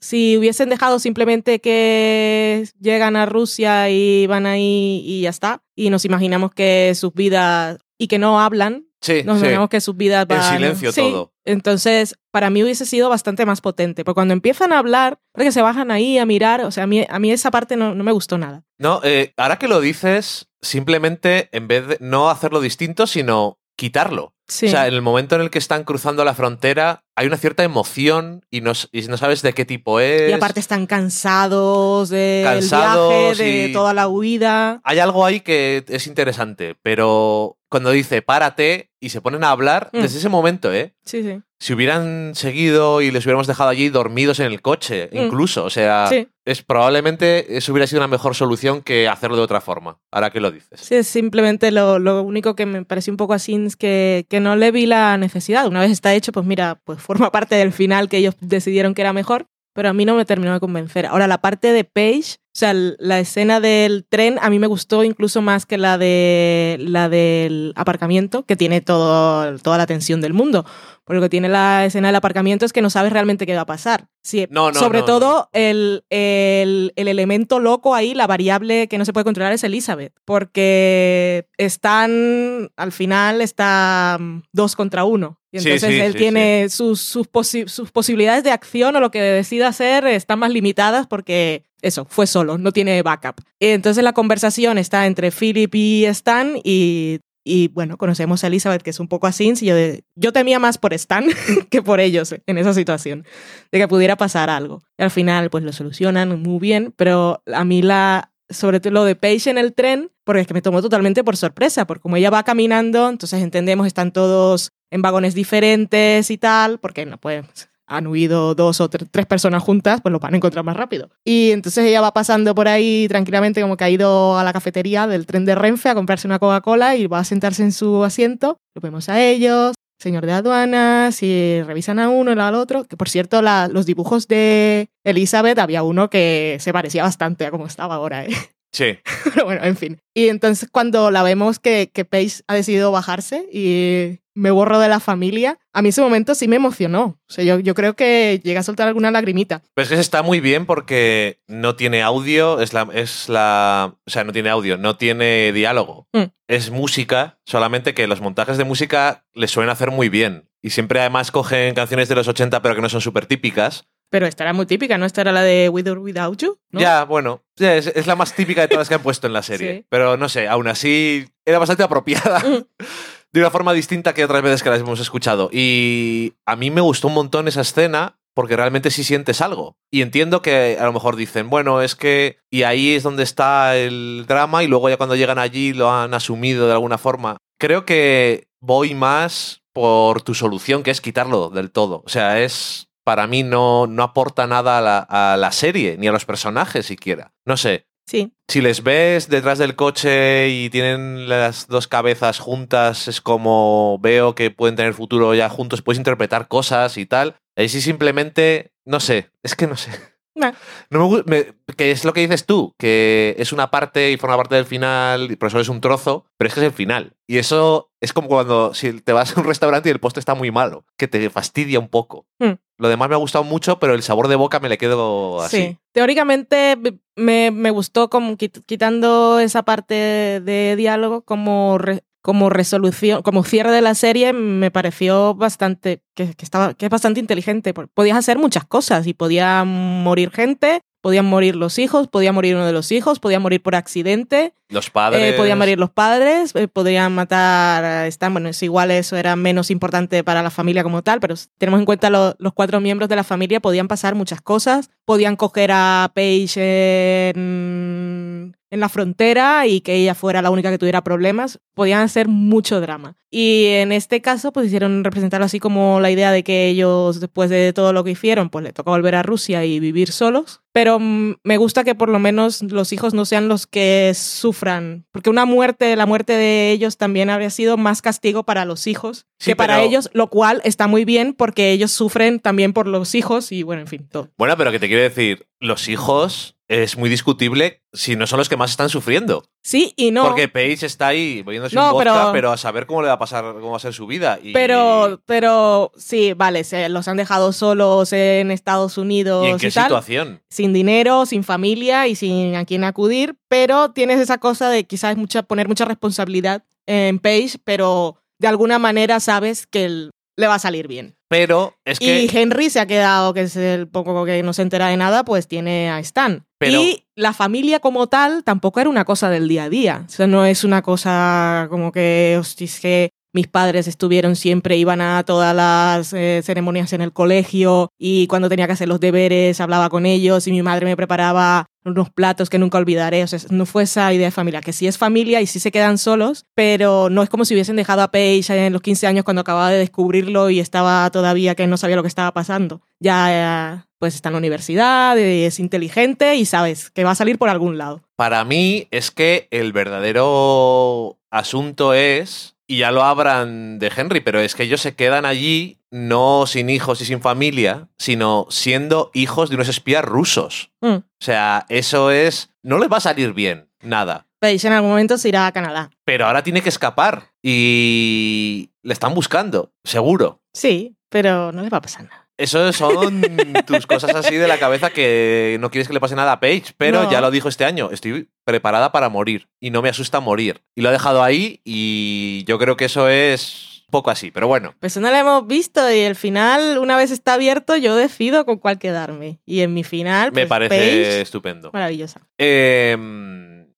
si hubiesen dejado simplemente que llegan a Rusia y van ahí y ya está, y nos imaginamos que sus vidas y que no hablan, Sí, nos sí. que sus vidas En van... silencio Sí, todo. Entonces, para mí hubiese sido bastante más potente. Porque cuando empiezan a hablar, que se bajan ahí a mirar, o sea, a mí, a mí esa parte no, no me gustó nada. No, eh, ahora que lo dices, simplemente en vez de no hacerlo distinto, sino quitarlo. Sí. O sea, en el momento en el que están cruzando la frontera, hay una cierta emoción y no, y no sabes de qué tipo es. y aparte están cansados del Cansados viaje, de y- toda la huida. Hay algo ahí que es interesante, pero cuando dice párate y se ponen a hablar, Mm. desde ese momento, ¿eh? Sí, sí. Si hubieran seguido y les hubiéramos dejado allí dormidos en el coche, Mm. incluso, o sea, Sí. es probablemente eso hubiera sido una mejor solución que hacerlo de otra forma. Ahora que lo dices. Sí, es simplemente lo, lo único que me pareció un poco así es que, que no le vi la necesidad. Una vez está hecho, pues mira, pues forma parte del final que ellos decidieron que era mejor, pero a mí no me terminó de convencer. Ahora, la parte de Paige, o sea, la escena del tren a mí me gustó incluso más que la, de, la del aparcamiento, que tiene todo, toda la tensión del mundo. Porque lo que tiene la escena del aparcamiento es que no sabes realmente qué va a pasar. Sí, No, no, sobre no, todo El, el, el elemento loco ahí, la variable que no se puede controlar es Elizabeth, porque están, al final está mm, dos contra uno. Y entonces sí, él sí, tiene Sus, sus, posi- sus posibilidades de acción o lo que decida hacer están más limitadas porque eso, fue solo, no tiene backup. Y entonces la conversación está entre Philip y Stan y, y bueno, conocemos a Elizabeth que es un poco así. Yo, yo temía más por Stan que por ellos en esa situación, de que pudiera pasar algo. Y al final pues lo solucionan muy bien, pero a mí la... Sobre todo lo de Paige en el tren, porque es que me tomó totalmente por sorpresa, porque como ella va caminando, entonces entendemos, están todos en vagones diferentes y tal, porque no pues han huido dos o tre- tres personas juntas, pues lo van a encontrar más rápido. Y entonces ella va pasando por ahí tranquilamente, como que ha ido a la cafetería del tren de Renfe a comprarse una Coca-Cola y va a sentarse en su asiento. Lo vemos a ellos, señor de aduanas, y revisan a uno y al otro. Que por cierto, los dibujos de Elizabeth había uno que se parecía bastante a como estaba ahora, ¿eh? Sí. Pero bueno, en fin. Y entonces cuando la vemos que, que Paige ha decidido bajarse y me borro de la familia, a mí ese momento sí me emocionó. O sea, yo, yo creo que llega a soltar alguna lagrimita. Pero es que está muy bien porque no tiene audio, es la, es la. O sea, no tiene audio, no tiene diálogo. Mm. Es música, solamente que los montajes de música les suelen hacer muy bien. Y siempre además cogen canciones de los 80 pero que no son súper típicas. Pero esta era muy típica, ¿no? Esta era la de With or Without You, ¿no? Ya, bueno, es, es la más típica de todas las que han puesto en la serie. Sí. Pero no sé, aún así era bastante apropiada. Mm. de una forma distinta que otras veces que las hemos escuchado. Y a mí me gustó un montón esa escena porque realmente sí sientes algo. Y entiendo que a lo mejor dicen, bueno, es que... Y ahí es donde está el drama y luego ya cuando llegan allí lo han asumido de alguna forma. Creo que voy más por tu solución, que es quitarlo del todo. O sea, es... Para mí no, no aporta nada a la, a la serie, ni a los personajes siquiera. No sé, Sí. si les ves detrás del coche y tienen las dos cabezas juntas, es como veo que pueden tener futuro ya juntos, puedes interpretar cosas y tal. Ahí sí simplemente, no sé, es que no sé. Nah. No me, me- que es lo que dices tú, que es una parte y forma parte del final, y por eso es un trozo, pero es que es el final. Y eso es como cuando si te vas a un restaurante y el postre está muy malo, que te fastidia un poco. Hmm. Lo demás me ha gustado mucho, pero el sabor de boca me le quedo así. Sí. Teóricamente me, me gustó como quit- quitando esa parte de diálogo como, re- como resolución, como cierre de la serie, me pareció bastante, que, que estaba, que es bastante inteligente. Podías hacer muchas cosas y podía morir gente, podían morir los hijos, podía morir uno de los hijos, podía morir por accidente, Los padres. eh, podían morir los padres, eh, podrían matar a Stan. Bueno, es igual, eso era menos importante para la familia como tal, pero si tenemos en cuenta lo- los cuatro miembros de la familia, podían pasar muchas cosas. Podían coger a Paige en, en la frontera y que ella fuera la única que tuviera problemas. Podían hacer mucho drama. Y en este caso, pues hicieron representarlo así como la idea de que ellos, después de todo lo que hicieron, pues le toca volver a Rusia y vivir solos. Pero mm, me gusta que por lo menos los hijos no sean los que sufran, porque una muerte, la muerte de ellos también habría sido más castigo para los hijos Sí, que para pero- ellos, lo cual está muy bien porque ellos sufren también por los hijos y bueno, en fin, todo. Bueno, pero que te quiero decir, los hijos es muy discutible si no son los que más están sufriendo. Sí y no. Porque Paige está ahí bebiéndose No, un vodka, pero... pero- a saber cómo le va a pasar, cómo va a ser su vida. Y, Pero, pero sí, vale, se los han dejado solos en Estados Unidos ¿y y, en qué situación. sin dinero, sin familia y sin a quién acudir, pero tienes esa cosa de quizás mucha, poner mucha responsabilidad en Paige, pero de alguna manera sabes que el- le va a salir bien. Pero es que. Y Henry se ha quedado, que es el poco que no se entera de nada, pues tiene a Stan. Pero- Y la familia como tal tampoco era una cosa del día a día. O sea, no es una cosa como que, hostia, es que mis padres estuvieron siempre, iban a todas las eh, ceremonias en el colegio y cuando tenía que hacer los deberes hablaba con ellos y mi madre me preparaba unos platos que nunca olvidaré. O sea, no fue esa idea de familia, que sí es familia y sí se quedan solos, pero no es como si hubiesen dejado a Paige en los 15 años cuando acababa de descubrirlo y estaba todavía que no sabía lo que estaba pasando. Ya pues está en la universidad, es inteligente y sabes que va a salir por algún lado. Para mí es que el verdadero asunto es, y ya lo hablan de Henry, pero es que ellos se quedan allí no sin hijos y sin familia, sino siendo hijos de unos espías rusos. Mm. O sea, eso es... No les va a salir bien, nada. Paige en algún momento se irá a Canadá. Pero ahora tiene que escapar y le están buscando, seguro. Sí, pero no les va a pasar nada. Eso son tus cosas así de la cabeza que no quieres que le pase nada a Paige, pero No. ya lo dijo este año, estoy preparada para morir y no me asusta morir. Y lo ha dejado ahí y yo creo que eso es poco así, pero bueno. Pues no lo hemos visto y el final, una vez está abierto, yo decido con cuál quedarme. Y en mi final, Me pues, parece Paige, estupendo. maravillosa. Eh,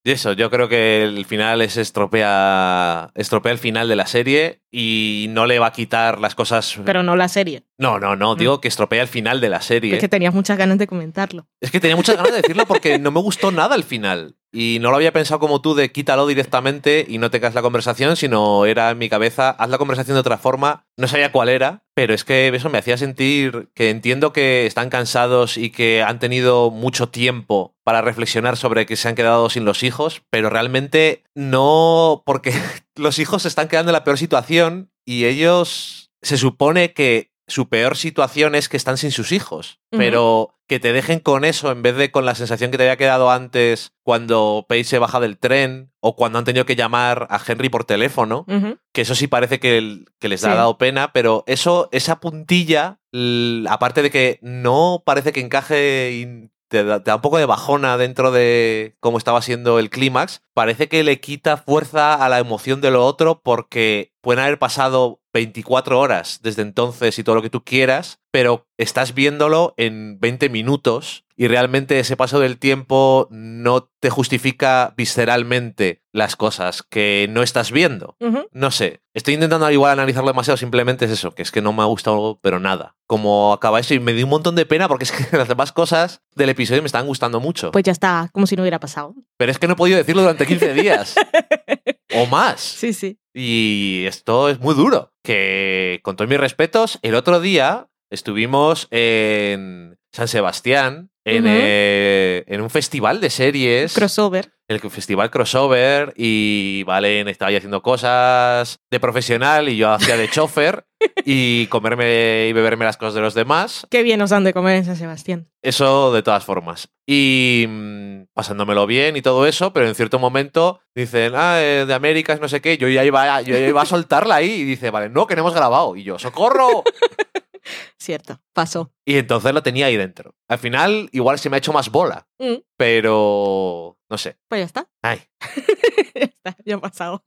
y eso, yo creo que el final es estropea, estropea el final de la serie y no le va a quitar las cosas. Pero no la serie. No, no, no, digo que estropea el final de la serie. Es que tenías muchas ganas de comentarlo. Es que tenía muchas ganas de decirlo porque no me gustó nada el final. Y no lo había pensado como tú de quítalo directamente y no tengas la conversación, sino era en mi cabeza, haz la conversación de otra forma. No sabía cuál era, pero es que eso me hacía sentir que entiendo que están cansados y que han tenido mucho tiempo para reflexionar sobre que se han quedado sin los hijos, pero realmente no, porque los hijos se están quedando en la peor situación y ellos se supone que su peor situación es que están sin sus hijos, pero que te dejen con eso en vez de con la sensación que te había quedado antes cuando Paige se baja del tren o cuando han tenido que llamar a Henry por teléfono, que eso sí parece que, el- que les Sí. ha dado pena, pero eso, esa puntilla, aparte de que no parece que encaje te da, te da un poco de bajona dentro de cómo estaba siendo el clímax, parece que le quita fuerza a la emoción de lo otro porque pueden haber pasado 24 horas desde entonces y todo lo que tú quieras, pero estás viéndolo en 20 minutos y realmente ese paso del tiempo no te justifica visceralmente las cosas que no estás viendo. No sé, estoy intentando igual analizarlo demasiado, simplemente es eso, que es que no me ha gustado, pero nada. Como acaba eso y me dio un montón de pena porque es que las demás cosas del episodio me están gustando mucho. Pues ya está, como si no hubiera pasado. pero es que no he podido decirlo durante 15 días o más. Sí, sí. Y esto es muy duro. Que con todos mis respetos, el otro día estuvimos en San Sebastián, en, eh, en un festival de series. Crossover. el festival crossover y Valen estaba ahí haciendo cosas de profesional y yo hacía de chofer y comerme y beberme las cosas de los demás. Qué bien nos dan de comer en San Sebastián. Eso de todas formas. Y mm, pasándomelo bien y todo eso, pero en cierto momento dicen, ah, eh, de Américas, no sé qué, yo ya iba, yo ya iba a soltarla ahí y dice, vale, no, que no hemos grabado. Y yo, ¡socorro! Cierto, pasó. Y entonces lo tenía ahí dentro. Al final, igual se me ha hecho más bola, Mm, pero no sé. pues ya está. Ay, ya está, ya ha pasado.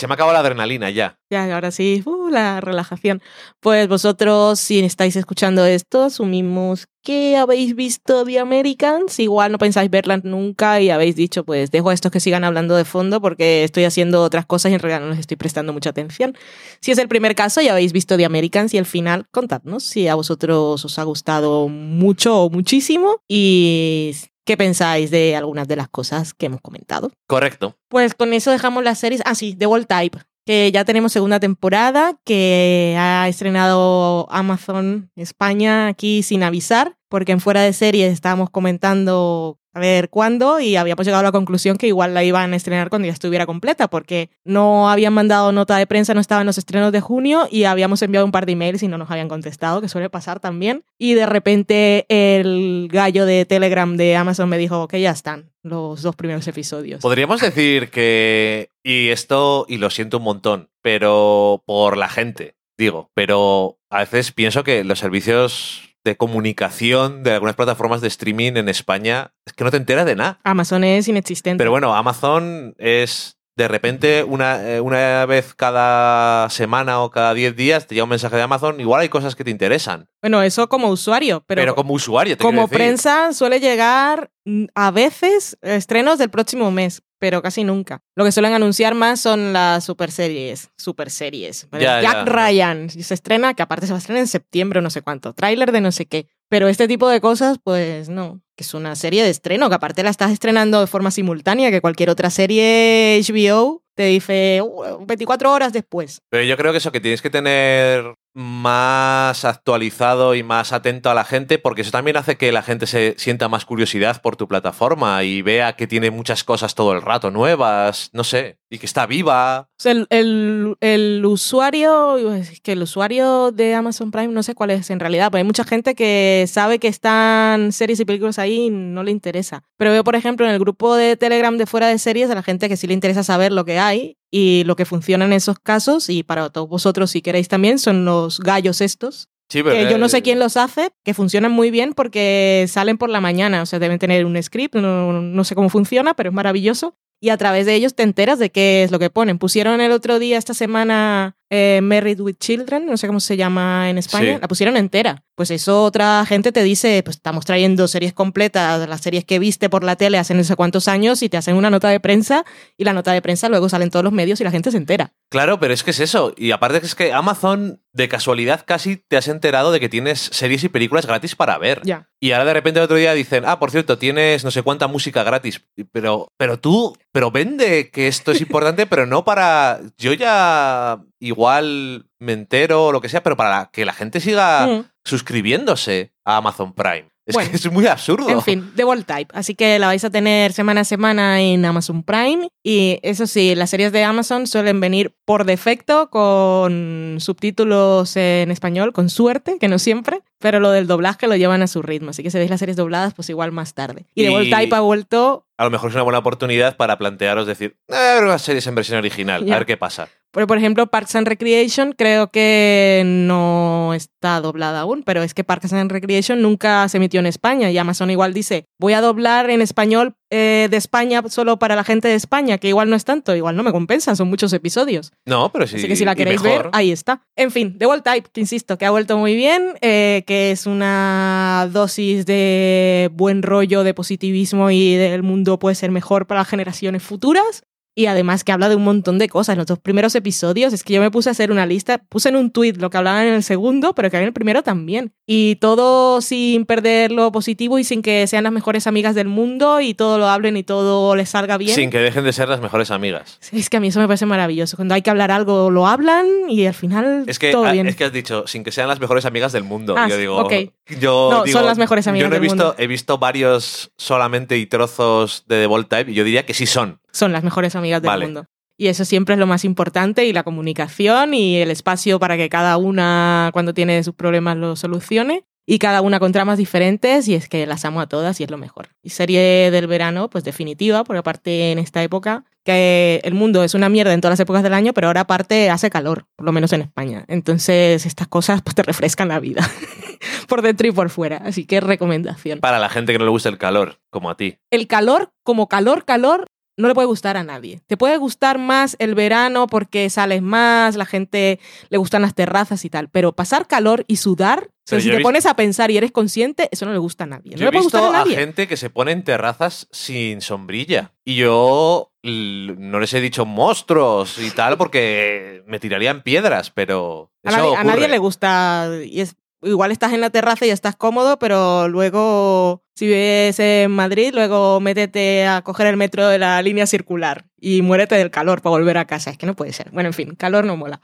Se me acabó la adrenalina ya. Ya, ahora sí, uh, la relajación. Pues vosotros, si estáis escuchando esto, asumimos que habéis visto The Americans. Igual no pensáis verla nunca y habéis dicho, pues dejo a estos que sigan hablando de fondo porque estoy haciendo otras cosas y en realidad no les estoy prestando mucha atención. Si es el primer caso y habéis visto The Americans y el final, contadnos si a vosotros os ha gustado mucho o muchísimo y qué pensáis de algunas de las cosas que hemos comentado. Correcto. Pues con eso dejamos las series. Ah, sí, The Wall Type, que ya tenemos segunda temporada, que ha estrenado Amazon España aquí sin avisar, porque en fuera de series estábamos comentando a ver cuándo y habíamos llegado a la conclusión que igual la iban a estrenar cuando ya estuviera completa, porque no habían mandado nota de prensa, no estaban los estrenos de junio y habíamos enviado un par de emails y no nos habían contestado, que suele pasar también. Y de repente el gallo de Telegram de Amazon me dijo que ya están los dos primeros episodios. Podríamos decir que, y esto, y lo siento un montón, pero por la gente, digo, pero a veces pienso que los servicios de comunicación de algunas plataformas de streaming en España es que no te enteras de nada. Amazon es inexistente. Pero bueno, Amazon es de repente una, eh, una vez cada semana o cada 10 días te llega un mensaje de Amazon, igual hay cosas que te interesan. Bueno, eso como usuario, pero, Pero, como usuario, te como prensa suele llegar a veces estrenos del próximo mes, pero casi nunca. Lo que suelen anunciar más son las super series, super series. Ya, Jack ya. Ryan se estrena, que aparte se va a estrenar en septiembre o no sé cuánto, tráiler de no sé qué. Pero este tipo de cosas, pues no, es una serie de estreno, que aparte la estás estrenando de forma simultánea que cualquier otra serie HBO te dice "Uh, 24 horas después. Pero yo creo que eso, que tienes que tener más actualizado y más atento a la gente, porque eso también hace que la gente se sienta más curiosidad por tu plataforma y vea que tiene muchas cosas todo el rato nuevas, no sé, y que está viva. El, el- el usuario, que el usuario de Amazon Prime no sé cuál es en realidad, pero hay mucha gente que sabe que están series y películas ahí y no le interesa. Pero veo, por ejemplo, en el grupo de Telegram de fuera de series a la gente que sí le interesa saber lo que hay y lo que funciona en esos casos, y para todos vosotros si queréis también, son los gallos estos, Sí, pero que yo no sé quién los hace, que funcionan muy bien porque salen por la mañana, o sea, deben tener un script, no, no sé cómo funciona, pero es maravilloso. Y a través de ellos te enteras de qué es lo que ponen. Pusieron el otro día, esta semana, eh, Married with Children, no sé cómo se llama en España, Sí. la pusieron entera. Pues eso otra gente te dice, pues estamos trayendo series completas, las series que viste por la tele hace no sé cuántos años y te hacen una nota de prensa y la nota de prensa luego sale en todos los medios y la gente se entera. Claro, pero es que es eso. Y aparte que es que Amazon, de casualidad, casi te has enterado de que tienes series y películas gratis para ver. Ya. Y ahora de repente el otro día dicen, ah, por cierto, tienes no sé cuánta música gratis. Pero, pero tú, pero vende que esto es importante, pero no para. Yo ya igual me entero o lo que sea, pero para que la gente siga Mm. suscribiéndose a Amazon Prime. Es Bueno. que es muy absurdo. En fin, The Wall Type. Así que la vais a tener semana a semana en Amazon Prime. Y eso sí, las series de Amazon suelen venir por defecto con subtítulos en español, con suerte, que no siempre. Pero lo del doblaje lo llevan a su ritmo. Así que si veis las series dobladas, pues igual más tarde. Y, The Wall Y- Type ha vuelto. A lo mejor es una buena oportunidad para plantearos decir, eh, a ver unas series en versión original, a ver qué pasa. Por, por ejemplo, Parks and Recreation creo que no está doblada aún, pero es que Parks and Recreation nunca se emitió en España y Amazon igual dice, voy a doblar en español eh, de España solo para la gente de España, que igual no es tanto, igual no me compensa, son muchos episodios. No, pero sí. Así que si la queréis ver, ahí está. En fin, The Wall Type, que insisto, que ha vuelto muy bien, eh, que es una dosis de buen rollo, de positivismo y del mundo puede ser mejor para las generaciones futuras. Y además que habla de un montón de cosas. En los dos primeros episodios es que yo me puse a hacer una lista, puse en un tweet lo que hablaban en el segundo, pero que había en el primero también. Y todo sin perder lo positivo y sin que sean las mejores amigas del mundo y todo lo hablen y todo les salga bien. Sin que dejen de ser las mejores amigas. Es que a mí eso me parece maravilloso. Cuando hay que hablar algo, lo hablan y al final Es que, todo bien. es que has dicho, sin que sean las mejores amigas del mundo. Ah, yo digo, ok. yo No, digo, son las mejores amigas Yo no he del visto, mundo. he visto varios solamente y trozos de The Type y yo diría que sí son. Son las mejores amigas del Vale. mundo. Y eso siempre es lo más importante y la comunicación y el espacio para que cada una, cuando tiene sus problemas, lo solucione. Y cada una con tramas diferentes y es que las amo a todas y es lo mejor. Y serie del verano, pues definitiva, porque aparte en esta época, que el mundo es una mierda en todas las épocas del año, pero ahora aparte hace calor, por lo menos en España. Entonces estas cosas pues te refrescan la vida, por dentro y por fuera. Así que recomendación. Para la gente que no le gusta el calor, como a ti. el calor, como calor, calor, no le puede gustar a nadie. Te puede gustar más el verano porque sales más, la gente le gustan las terrazas y tal, pero pasar calor y sudar, Pero si te visto- pones a pensar y eres consciente, eso no le gusta a nadie. No Yo le he puede visto gustar a a nadie. gente que se pone en terrazas sin sombrilla. Y yo no les he dicho monstruos y tal porque me tirarían piedras, pero. A nadie, a le gusta. Y es, igual estás en la terraza y estás cómodo, pero luego, si vives en Madrid, luego métete a coger el metro de la línea circular y muérete del calor para volver a casa. Es que no puede ser. Bueno, en fin, calor no mola.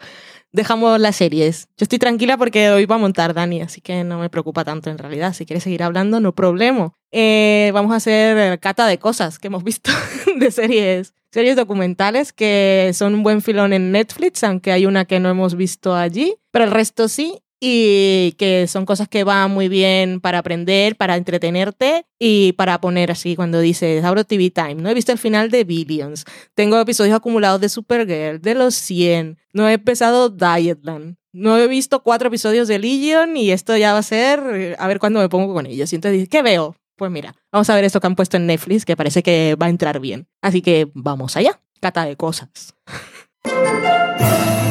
Dejamos las series. Yo estoy tranquila porque hoy va a montar Dani, así que no me preocupa tanto en realidad. Si quieres seguir hablando, no problema. Eh, vamos a hacer cata de cosas que hemos visto de series. Series documentales que son un buen filón en Netflix, aunque hay una que no hemos visto allí, pero el resto sí. Y que son cosas que van muy bien para aprender, para entretenerte y para poner así cuando dices, abro TV Time. No he visto el final de Billions. Tengo episodios acumulados de Supergirl, de los 100. No he empezado Dietland. No he visto cuatro episodios de Legion y esto ya va a ser eh, a ver cuándo me pongo con ellos. Y entonces dices, ¿qué veo? Pues mira, vamos a ver esto que han puesto en Netflix, que parece que va a entrar bien. Así que vamos allá. Cata de cosas.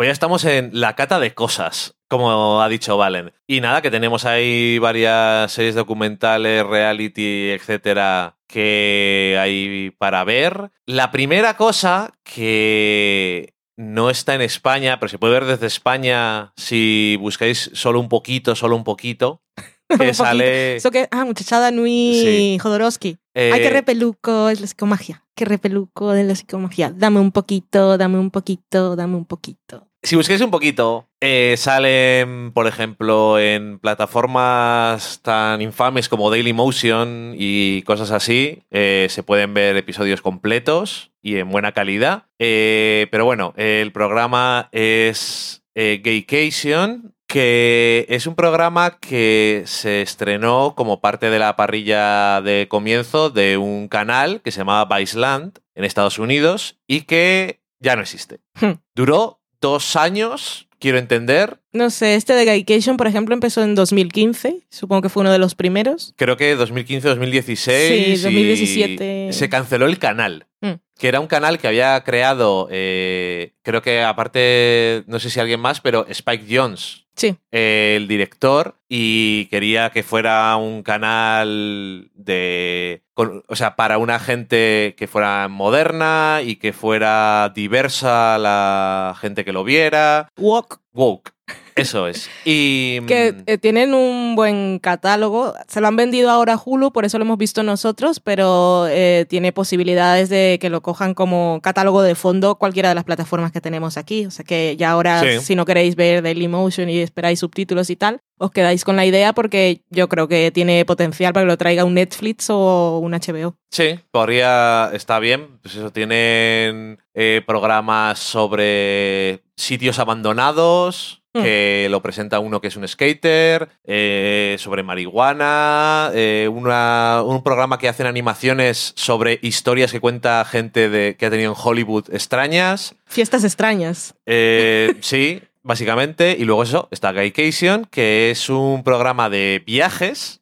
Pues ya estamos en la cata de cosas, como ha dicho Valen. Y nada, que tenemos ahí varias series documentales, reality, etcétera, que hay para ver. La primera cosa que no está en España, pero se puede ver desde España si buscáis solo un poquito, solo un poquito. Que sale. Eso que, ah, muchachada Nui Sí. Jodorowsky. eh, Ay, qué repeluco es la psicomagia. Qué repeluco de la psicomagia. Dame un poquito, dame un poquito, dame un poquito. Si busquáis un poquito, eh, salen, por ejemplo, en plataformas tan infames como Dailymotion y cosas así, eh, se pueden ver episodios completos y en buena calidad. Eh, pero bueno, el programa es Gaycation, que es un programa que se estrenó como parte de la parrilla de comienzo de un canal que se llamaba Viceland en Estados Unidos y que ya no existe. Hmm. Duró dos años, quiero entender. No sé, este de Gaycation, por ejemplo, empezó en 2015. Supongo que fue uno de los primeros. Creo que 2015-2016. Sí, y 2017. Se canceló el canal. Mm. Que era un canal que había creado, eh, creo que aparte, no sé si alguien más, pero Spike Jones, Sí. eh, el director, y quería que fuera un canal de. Con- o sea, para una gente que fuera moderna y que fuera diversa la gente que lo viera. Walk. Woke. Eso es. Y. Que mm, eh, tienen un buen catálogo. Se lo han vendido ahora a Hulu, por eso lo hemos visto nosotros, pero eh, tiene posibilidades de que lo cojan como catálogo de fondo cualquiera de las plataformas que tenemos aquí. O sea que ya ahora, Sí. si no queréis ver Dailymotion y esperáis subtítulos y tal, os quedáis con la idea porque yo creo que tiene potencial para que lo traiga un Netflix o un HBO. Sí, podría. Está bien. Pues eso, tienen eh, programas sobre sitios abandonados. Mm. Que lo presenta uno que es un skater, eh, sobre marihuana, eh, una- un programa que hacen animaciones sobre historias que cuenta gente de, que ha tenido en Hollywood extrañas. Fiestas extrañas. Eh, sí, básicamente. Y luego eso, está Gaycation, que es un programa de viajes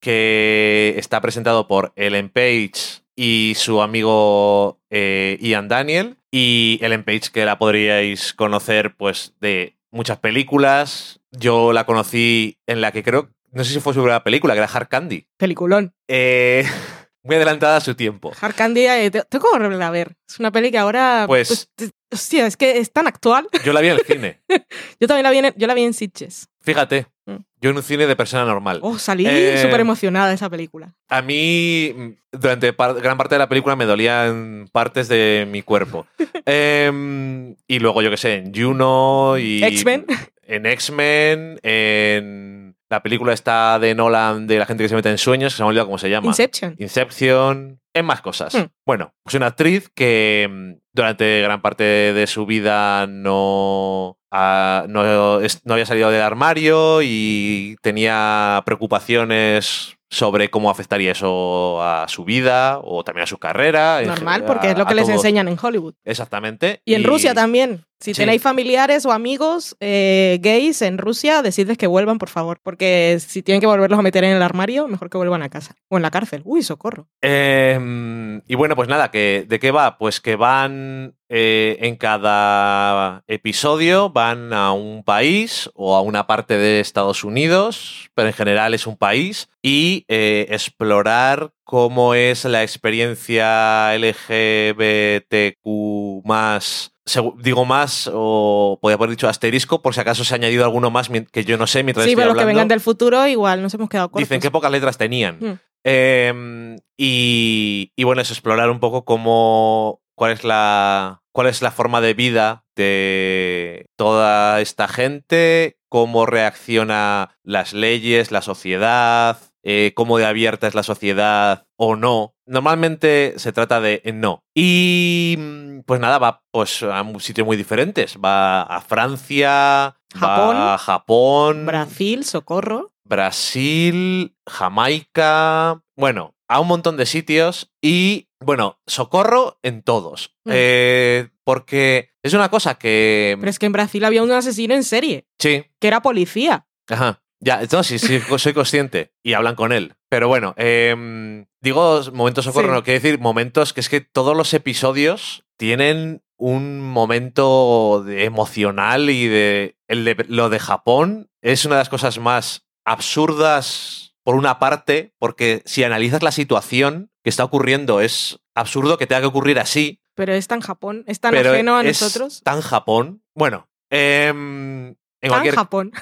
que está presentado por Ellen Page y su amigo eh, Ian Daniel. Y Ellen Page, que la podríais conocer, pues, de muchas películas. Yo la conocí en la que creo, no sé si fue su primera película, que era Hard Candy. Peliculón. Eh, muy adelantada a su tiempo. Hard Candy, eh, te- tengo que volverla a ver. Es una peli que ahora. Pues- te- hostia, es que es tan actual. Yo la vi en el cine. Yo también la vi en, yo la vi en Sitges. Fíjate. Yo en un cine de persona normal. Oh, salí Eh, súper emocionada de esa película. A mí, mm, durante par- gran parte de la película me dolían partes de mi cuerpo. Em, y luego, yo qué sé, en Juno y... X-Men. En X-Men, en la película esta de Nolan de la gente que se mete en sueños, que se me ha olvidado cómo se llama. Inception. Inception, en más cosas. Hmm. Bueno, es una actriz que mm, durante gran parte de su vida no, ah, no, había salido del armario y tenía preocupaciones sobre cómo afectaría eso a su vida o también a su carrera. Normal, porque es lo que les enseñan en Hollywood. Exactamente. Y en Rusia también. Si Sí. tenéis familiares o amigos eh, gays en Rusia, decidles que vuelvan, por favor. Porque si tienen que volverlos a meter en el armario, mejor que vuelvan a casa. O en la cárcel. Uy, socorro. Eh, y bueno, pues nada, que, ¿de qué va? Pues que van eh, en cada episodio, van a un país o a una parte de Estados Unidos, pero en general es un país, y eh, explorar cómo es la experiencia LGBTQ más... Digo más, o podría haber dicho asterisco, por si acaso se ha añadido alguno más que yo no sé mientras Sí, estoy pero los que hablando. vengan del futuro, igual nos hemos quedado cortos. Dicen que pocas letras tenían. Mm. Eh, y, y bueno, es explorar un poco cómo. cuál es la. cuál es la forma de vida de toda esta gente, cómo reacciona las leyes, la sociedad, eh, cómo de abierta es la sociedad o no. Normalmente se trata de no. Y mm, pues nada, va pues, a un sitios muy diferentes. Va a Francia, Japón. va a Japón, Brasil, socorro. Brasil, Jamaica, bueno, a un montón de sitios y Bueno, socorro en todos. Mm. Eh, porque es una cosa que. Pero es que en Brasil había un asesino en serie, Sí, que era policía. Ajá. Ya, no, sí, sí, soy consciente. Y hablan con él. Pero bueno, em, digo momentos socorro, Sí. no quiere decir momentos que es que todos los episodios tienen un momento de- emocional y de, el de. Lo de Japón es una de las cosas más absurdas, por una parte, porque si analizas la situación que está ocurriendo, es absurdo que tenga que ocurrir así. Pero es tan Japón, es tan pero ajeno a es nosotros. tan Japón. Bueno, em, en Tan cualquier Japón.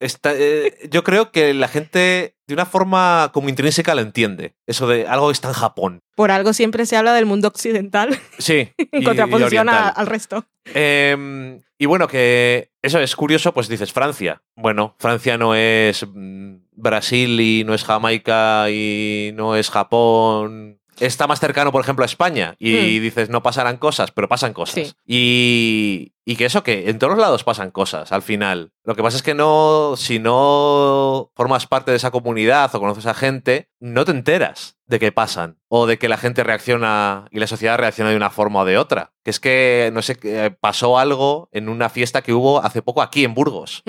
Está- eh, yo creo que la gente de una forma como intrínseca lo entiende. Eso de algo que está en Japón. Por algo siempre se habla del mundo occidental Sí. en y contraposición a- al resto. Em, y bueno, que eso es curioso, pues dices Francia. Bueno, Francia no es mm, Brasil y no es Jamaica y no es Japón. Está más cercano, por ejemplo, a España. Y Hmm. dices, no pasarán cosas, pero pasan cosas. Sí. Y, y que eso, que en todos lados pasan cosas al final. Lo que pasa es que no, si no formas parte de esa comunidad o conoces a gente, no te enteras de que pasan. O de que la gente reacciona y la sociedad reacciona de una forma o de otra. Que es que, no sé, que pasó algo en una fiesta que hubo hace poco aquí en Burgos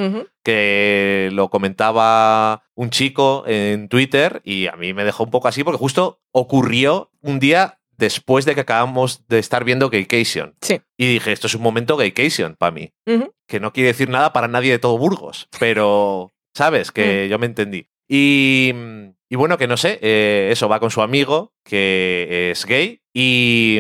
que lo comentaba un chico en Twitter y a mí me dejó un poco así porque justo ocurrió un día después de que acabamos de estar viendo Gaycation. Sí. Y dije, esto es un momento Gaycation para mí, que no quiere decir nada para nadie de todo Burgos, pero, ¿sabes? Que yo me entendí. Y, y bueno, que no sé, eh, eso va con su amigo, que es gay, y,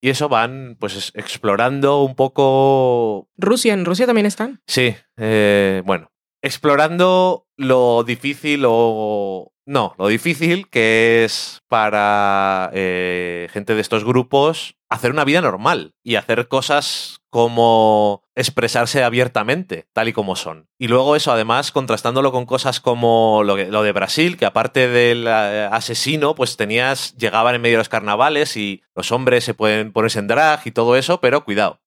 y eso van pues es- explorando un poco Rusia, en Rusia también están. Sí, eh, bueno, explorando lo difícil o... No, lo difícil que es para eh, gente de estos grupos hacer una vida normal y hacer cosas como expresarse abiertamente, tal y como son. Y luego eso, además, contrastándolo con cosas como lo, que- lo de Brasil, que aparte del eh, asesino, pues tenías, llegaban en medio de los carnavales y los hombres se pueden ponerse en drag y todo eso, pero cuidado.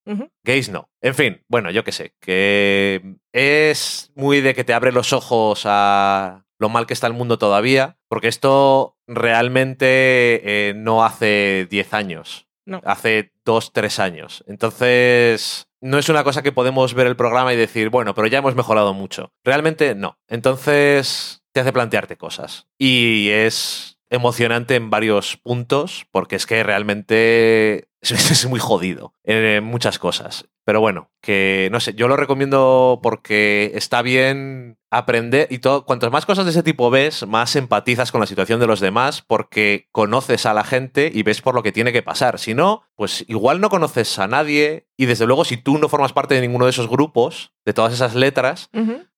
Gays no. En fin, bueno, yo qué sé, que es muy de que te abre los ojos a lo mal que está el mundo todavía, porque esto realmente eh, no hace 10 años, No. hace 2, 3 años. Entonces, no es una cosa que podemos ver el programa y decir, bueno, pero ya hemos mejorado mucho. Realmente no. Entonces, te hace plantearte cosas. Y es emocionante en varios puntos, porque es que realmente es, muy jodido en muchas cosas. Pero bueno, que no sé, yo lo recomiendo porque está bien aprender y todo. Cuantas más cosas de ese tipo ves, más empatizas con la situación de los demás porque conoces a la gente y ves por lo que tiene que pasar. Si no, pues igual no conoces a nadie y desde luego si tú no formas parte de ninguno de esos grupos, de todas esas letras,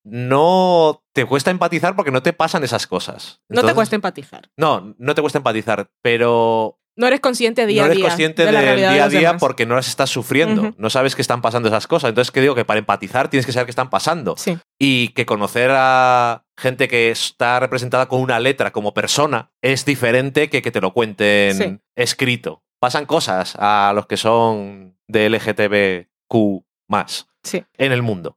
no te cuesta empatizar porque no te pasan esas cosas. No te cuesta empatizar. No, no te cuesta empatizar, pero No eres consciente día no a eres día. consciente de la del de día a día porque no las estás sufriendo. No sabes que están pasando esas cosas. Entonces, que digo que para empatizar tienes que saber que están pasando. Sí. Y que conocer a gente que está representada con una letra como persona es diferente que que te lo cuenten Sí. escrito. Pasan cosas a los que son de LGTBQ Sí. en el mundo.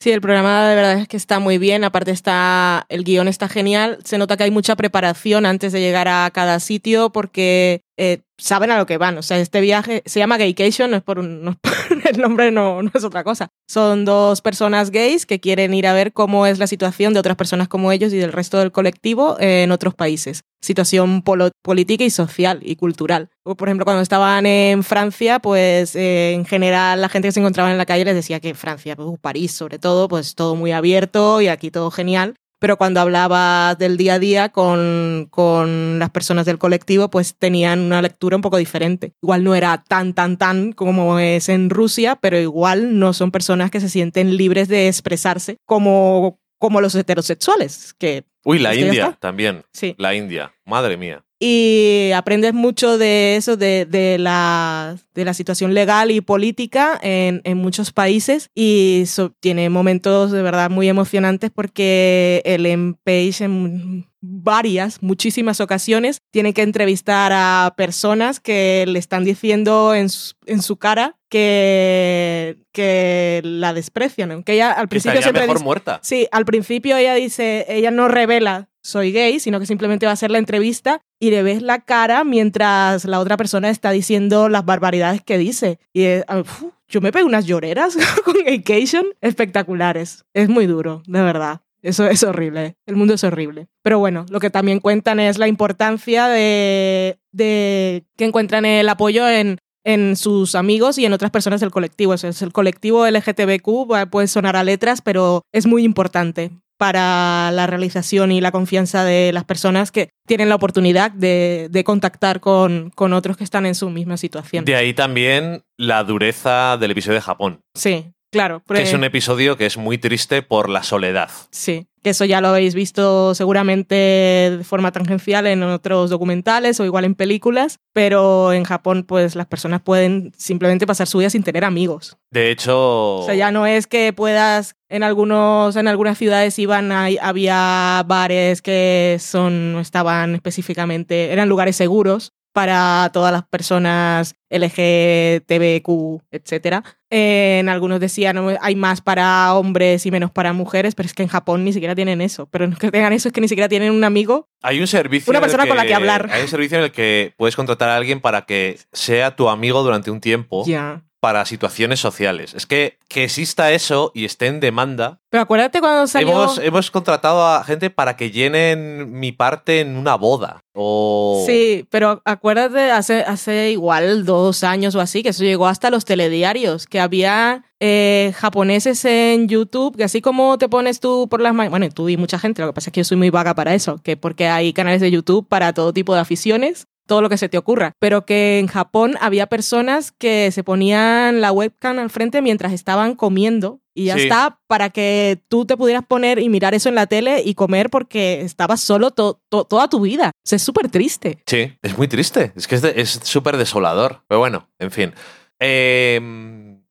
Sí, el programa de verdad es que está muy bien. Aparte está, el guion está genial. Se nota que hay mucha preparación antes de llegar a cada sitio porque eh, saben a lo que van. O sea, este viaje se llama Gaycation, no es por, un, no es por- el nombre, no, no es otra cosa. Son dos personas gays que quieren ir a ver cómo es la situación de otras personas como ellos y del resto del colectivo en otros países. Situación polo- política y social y cultural. Por ejemplo, cuando estaban en Francia, pues eh, en general la gente que se encontraba en la calle les decía que Francia, uh, París sobre todo, pues todo muy abierto y aquí todo genial. Pero cuando hablaba del día a día con, con las personas del colectivo, pues tenían una lectura un poco diferente. Igual no era tan, tan, tan como es en Rusia, pero igual no son personas que se sienten libres de expresarse como, como los heterosexuales, que Uy, la India también. sí. La India. Madre mía. Y aprendes mucho de eso, de, de la, de la situación legal y política en, en muchos países y so- tiene momentos de verdad muy emocionantes porque el Page en varias, muchísimas ocasiones tiene que entrevistar a personas que le están diciendo en su, en su cara que, que la desprecian, aunque ella al principio estaría siempre mejor dice, muerta. Sí, al principio ella dice, ella no revela soy gay, sino que simplemente va a hacer la entrevista y le ves la cara mientras la otra persona está diciendo las barbaridades que dice. Y eh, ah, yo me pego unas lloreras con Gaycation espectaculares. Es muy duro, de verdad. Eso es horrible. El mundo es horrible. Pero bueno, lo que también cuentan es la importancia de, de que encuentran el apoyo en, en sus amigos y en otras personas del colectivo. Eso es el colectivo LGTBQ, puede sonar a letras, pero es muy importante para la realización y la confianza de las personas que tienen la oportunidad de, de contactar con, con, otros que están en su misma situación. De ahí también la dureza del episodio de Japón. Sí, claro. Que es un episodio que es muy triste por la soledad. Sí, que eso ya lo habéis visto seguramente de forma tangencial en otros documentales o igual en películas, pero en Japón pues las personas pueden simplemente pasar su vida sin tener amigos. De hecho... O sea, ya no es que puedas en algunos en algunas ciudades iban a, había bares que son estaban específicamente eran lugares seguros para todas las personas LGTBQ, etc. En algunos decían hay más para hombres y menos para mujeres, pero es que en Japón ni siquiera tienen eso. Pero no es que tengan eso, es que ni siquiera tienen un amigo. Hay un servicio. Una persona que, con la que hablar. Hay un servicio en el que puedes contratar a alguien para que sea tu amigo durante un tiempo. Ya para situaciones sociales. Es que que exista eso y esté en demanda. Pero acuérdate cuando salió... Hemos, hemos contratado a gente para que llenen mi parte en una boda. O... Sí, pero acuérdate, hace, hace igual dos años o así, que eso llegó hasta los telediarios, que había eh, japoneses en YouTube, que así como te pones tú por las mañanas, bueno, tú y mucha gente, lo que pasa es que yo soy muy vaga para eso, que porque hay canales de YouTube para todo tipo de aficiones, todo lo que se te ocurra, pero que en Japón había personas que se ponían la webcam al frente mientras estaban comiendo y ya Sí. está para que tú te pudieras poner y mirar eso en la tele y comer porque estabas solo to- to- toda tu vida. O sea, es súper triste. Sí, es muy triste. Es que es de- súper desolador. Pero bueno, en fin. Eh,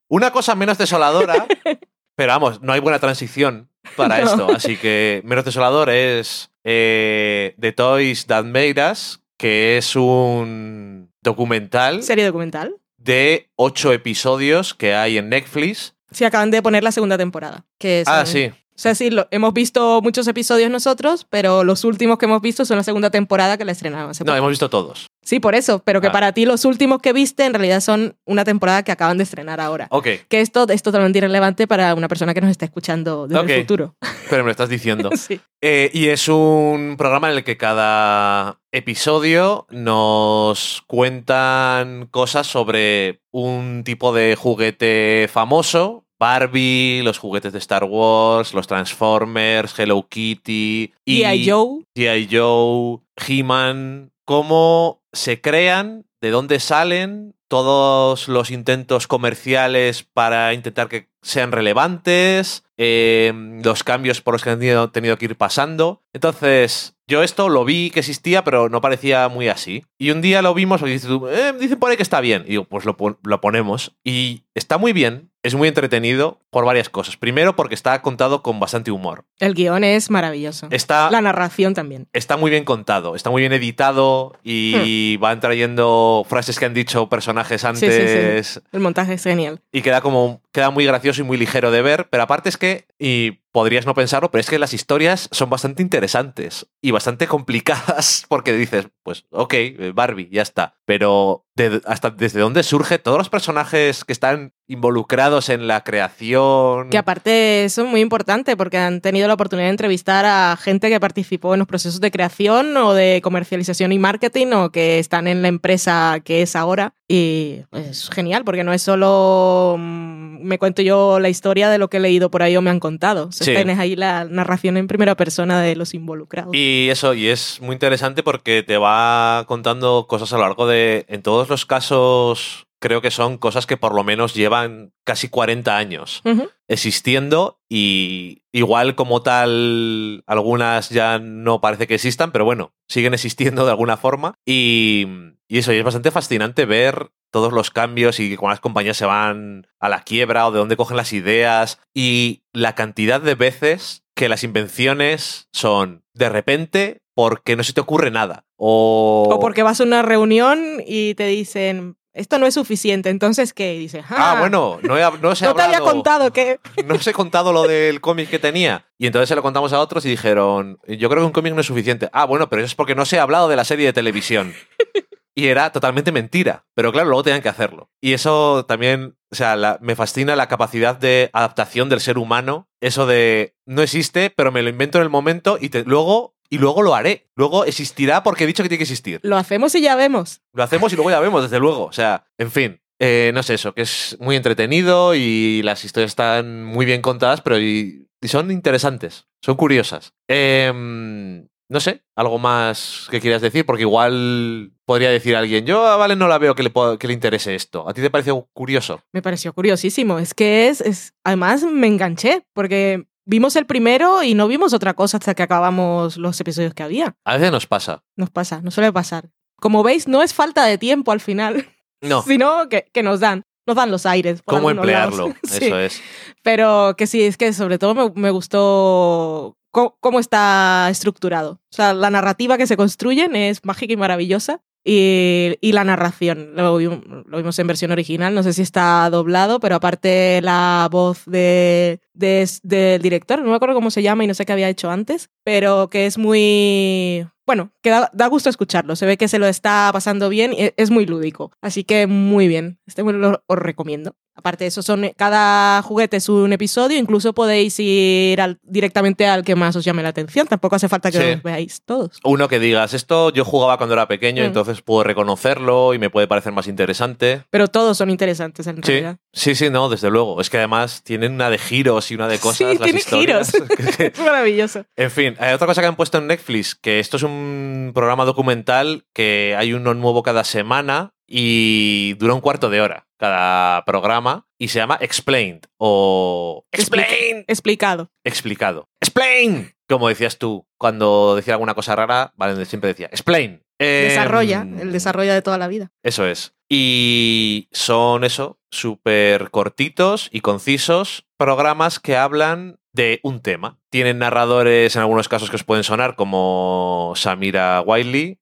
una cosa menos desoladora, pero vamos, no hay buena transición para No. esto. Así que menos desolador es eh, The Toys That Made Us, que es un documental Serie documental. de ocho episodios que hay en Netflix. Sí, acaban de poner la segunda temporada. Que Ah, sí. O sea, sí, lo- hemos visto muchos episodios nosotros, pero los últimos que hemos visto son la segunda temporada que la estrenaron hace No, hemos visto todos. Sí, por eso, pero que Ah. para ti los últimos que viste en realidad son una temporada que acaban de estrenar ahora. Ok, Que esto es totalmente irrelevante para una persona que nos está escuchando desde el futuro. pero me lo estás diciendo. sí. Eh, y es un programa en el que cada episodio nos cuentan cosas sobre un tipo de juguete famoso. Barbie, los juguetes de Star Wars, los Transformers, Hello Kitty y G.I. Joe. G.I. Joe, He-Man, cómo se crean, de dónde salen, todos los intentos comerciales para intentar que sean relevantes, eh, los cambios por los que han tenido, tenido que ir pasando. Entonces, yo esto lo vi que existía, pero no parecía muy así. Y un día lo vimos, y dices tú, "Eh, dicen por ahí que está bien. Y digo, pues lo, pon- lo ponemos. Y está muy bien, es muy entretenido por varias cosas. Primero, porque está contado con bastante humor. El guion es maravilloso. Está La narración también. está muy bien contado, está muy bien editado y van trayendo frases que han dicho personajes Hmm. sí, antes El montaje es genial. y queda como queda muy gracioso y muy ligero de ver, pero aparte es que y podrías no pensarlo, pero es que las historias son bastante interesantes y bastante complicadas porque dices, pues ok, eh, Barbie, ya está, pero de- hasta desde dónde surge todos los personajes que están involucrados en la creación. Que aparte eso es muy importante porque han tenido la oportunidad de entrevistar a gente que participó en los procesos de creación o de comercialización y marketing o que están en la empresa que es ahora. Y es genial porque no es solo mm, me cuento yo la historia de lo que he leído por ahí o me han contado. O sea, Sí. Tienes ahí la narración en primera persona de los involucrados. Y eso, y es muy interesante porque te va contando cosas a lo largo de. En todos los casos, creo que son cosas que por lo menos llevan casi 40 años existiendo y igual como tal algunas ya no parece que existan, pero bueno, siguen existiendo de alguna forma y, y eso, y es bastante fascinante ver todos los cambios y cuando las compañías se van a la quiebra o de dónde cogen las ideas y la cantidad de veces que las invenciones son de repente porque no se te ocurre nada o, O porque vas a una reunión y te dicen, esto no es suficiente. Entonces, ¿qué? Y dice, Ah, bueno, no, he, no os he no te había contado que... no os he contado lo del cómic que tenía. Y entonces se lo contamos a otros y dijeron, yo creo que un cómic no es suficiente. Ah, bueno, pero eso es porque no se ha hablado de la serie de televisión. Y era totalmente mentira. Pero claro, luego tenían que hacerlo. Y eso también, o sea, la- me fascina la capacidad de adaptación del ser humano. Eso de, no existe, pero me lo invento en el momento y te- luego... Y luego lo haré. Luego existirá porque he dicho que tiene que existir. Lo hacemos y ya vemos. Lo hacemos y luego ya vemos, desde luego. O sea, en fin. eh, no sé eso, que es muy entretenido y las historias están muy bien contadas, pero y, y son interesantes, son curiosas. Em, no sé, algo más que quieras decir, porque igual podría decir alguien, yo a Vale no la veo que le, que le interese esto. ¿A ti te parece curioso? Me pareció curiosísimo. Es que es, es... Además, me enganché, porque vimos el primero y no vimos otra cosa hasta que acabamos los episodios que había. A veces nos pasa. Nos pasa, nos suele pasar. Como veis, no es falta de tiempo al final, No, sino que, que nos dan. Nos dan los aires. por ¿cómo emplearlo? Sí. Eso es. Pero que sí, es que sobre todo me, me gustó cómo está estructurado. O sea, la narrativa que se construyen es mágica y maravillosa. Y, y la narración, lo, vi- lo vimos en versión original, no sé si está doblado, pero aparte la voz de, de- del director, no me acuerdo cómo se llama y no sé qué había hecho antes, pero que es muy... Bueno, que da, da gusto escucharlo, se ve que se lo está pasando bien y es muy lúdico, así que muy bien, este lo os recomiendo. Aparte de eso, son, cada juguete es un episodio, incluso podéis ir al- directamente al que más os llame la atención, tampoco hace falta que Sí. los veáis todos. Uno que digas, esto yo jugaba cuando era pequeño, Mm. entonces puedo reconocerlo y me puede parecer más interesante. Pero todos son interesantes en Sí, realidad. sí, sí, no, desde luego. Es que además tienen una de giros y una de cosas. Sí, las historias. Es maravilloso. en fin, hay otra cosa que han puesto en Netflix, que esto es un programa documental que hay uno nuevo cada semana y dura un cuarto de hora cada programa y se llama Explained o Explain Explicado. explicado. Explain, como decías tú cuando decía alguna cosa rara, vale, siempre decía Explain. Desarrolla, Em, el desarrollo de toda la vida. eso es. Y son eso, súper cortitos y concisos programas que hablan de un tema. Tienen narradores en algunos casos que os pueden sonar, como Samira Wiley,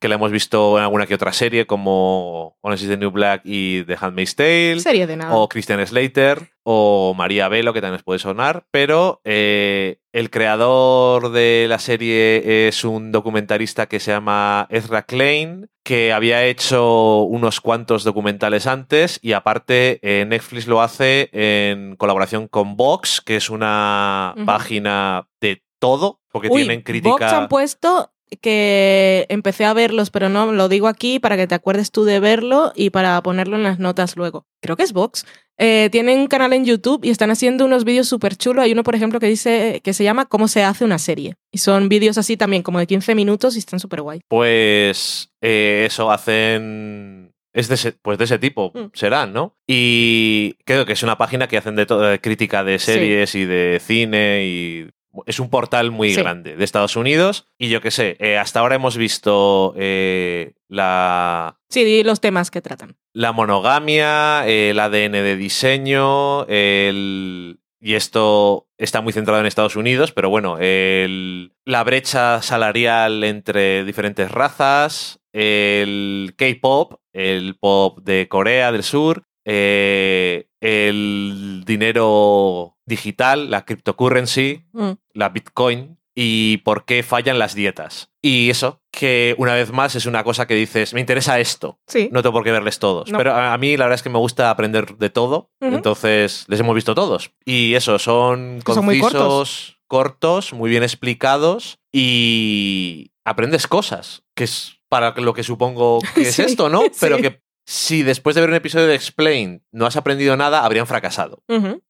que la hemos visto en alguna que otra serie, como Orange is the New Black y The Handmaid's Tale. Serie de nada. O Christian Slater o María Velo, que también os puede sonar, pero eh, el creador de la serie es un documentalista que se llama Ezra Klein, que había hecho unos cuantos documentales antes y aparte eh, Netflix lo hace en colaboración con Vox, que es una Ujú. página de todo, porque Uy, tienen Vox crítica... han puesto que empecé a verlos, pero no lo digo aquí para que te acuerdes tú de verlo y para ponerlo en las notas luego. Creo que es Vox. Eh, tienen un canal en YouTube y están haciendo unos vídeos súper chulos. Hay uno, por ejemplo, que dice que se llama Cómo se hace una serie. Y son vídeos así también, como de 15 minutos y están súper guay. Pues eh, eso hacen. Es de ese, pues de ese tipo, Mm. serán, ¿no? Y creo que es una página que hacen de todo, de crítica de Sí. series y de cine y. Es un portal muy Sí. grande de Estados Unidos. Y yo qué sé, eh, hasta ahora hemos visto eh, la, Sí, los temas que tratan. la monogamia, el ADN de diseño, el... Y esto está muy centrado en Estados Unidos, pero bueno, el- la brecha salarial entre diferentes razas, el K-pop, el pop de Corea del Sur, eh, el dinero digital, la cryptocurrency, Mm. la Bitcoin y por qué fallan las dietas. Y eso, que una vez más es una cosa que dices, me interesa esto, Sí. no tengo por qué verles todos. No. Pero a mí la verdad es que me gusta aprender de todo, entonces les hemos visto todos. Y eso, son Que son muy concisos, cortos, muy bien explicados y aprendes cosas, que es para lo que supongo que es Sí, esto, ¿no? sí. Pero que si después de ver un episodio de Explain no has aprendido nada, habrían fracasado.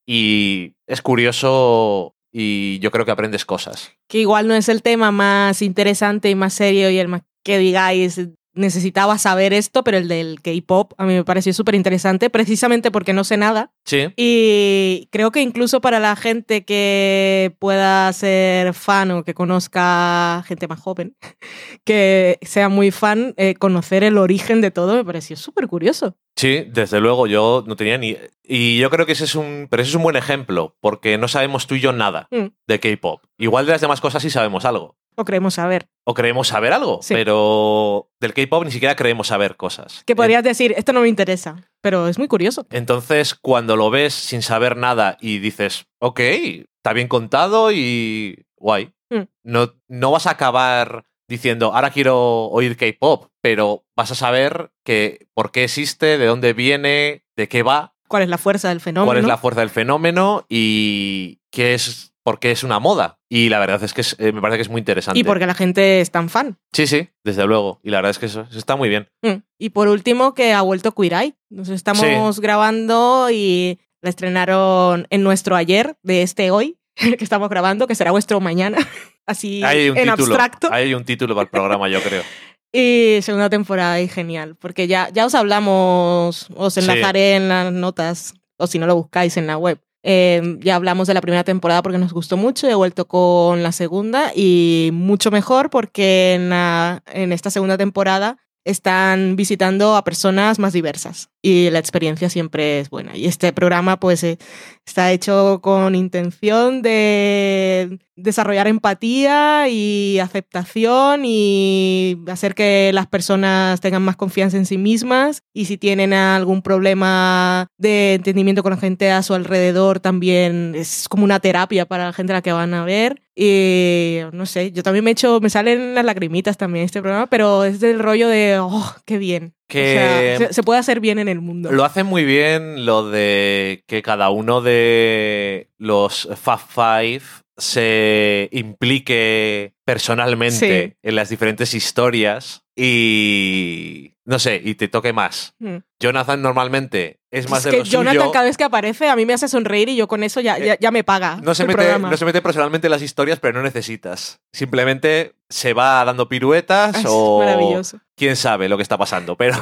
Y es curioso y yo creo que aprendes cosas. Que igual no es el tema más interesante y más serio y el más que digáis necesitaba saber esto, pero el del K-pop a mí me pareció súper interesante precisamente porque no sé nada Sí. Y creo que incluso para la gente que pueda ser fan o que conozca gente más joven, que sea muy fan, eh, conocer el origen de todo me pareció súper curioso. Sí, desde luego, yo no tenía ni... Y yo creo que ese es un... Pero ese es un buen ejemplo, porque no sabemos tú y yo nada Mm. de K-Pop. Igual de las demás cosas sí sabemos algo, O creemos saber. O creemos saber algo, Sí. pero del K-pop ni siquiera creemos saber cosas. Que podrías decir, esto no me interesa, pero es muy curioso. Entonces, cuando lo ves sin saber nada y dices, ok, está bien contado y guay, Mm. no, no vas a acabar diciendo, ahora quiero oír K-pop, pero vas a saber que por qué existe, de dónde viene, de qué va, ¿Cuál es la fuerza del fenómeno? cuál es la fuerza del fenómeno y qué es, por qué es una moda. Y la verdad es que es- eh, me parece que es muy interesante. Y porque la gente es tan fan. Sí, sí, desde luego. Y la verdad es que eso, eso está muy bien. Mm. Y por último, que ha vuelto Queer Eye. Nos estamos grabando y la estrenaron en nuestro ayer de este hoy, que estamos grabando, que será vuestro mañana. Así Ahí hay un en título. abstracto. hay un título para el programa, yo creo. Y segunda temporada y genial, porque ya, ya os hablamos, os Sí. enlazaré en las notas, o si no lo buscáis en la web. Eh, ya hablamos de la primera temporada porque nos gustó mucho, he vuelto con la segunda y mucho mejor porque en esta segunda temporada están visitando a personas más diversas y la experiencia siempre es buena. Y este programa pues eh, está hecho con intención de desarrollar empatía y aceptación y hacer que las personas tengan más confianza en sí mismas y si tienen algún problema de entendimiento con la gente a su alrededor también es como una terapia para la gente a la que van a ver y no sé, yo también me echo, me salen las lagrimitas también este programa, pero es del rollo de, oh, qué bien. Que- O sea, se, se puede hacer bien en el mundo. Lo hace muy bien lo de que cada uno de los Fab Five se implique personalmente Sí. en las diferentes historias y no sé, y te toque más. Mm. Jonathan normalmente es más es de que lo Jonathan suyo. cada vez que aparece a mí me hace sonreír y yo con eso ya, ya, ya me paga No se, mete, programa. no se mete personalmente en las historias, pero no necesitas. Simplemente se va dando piruetas Es o maravilloso. quién sabe lo que está pasando, pero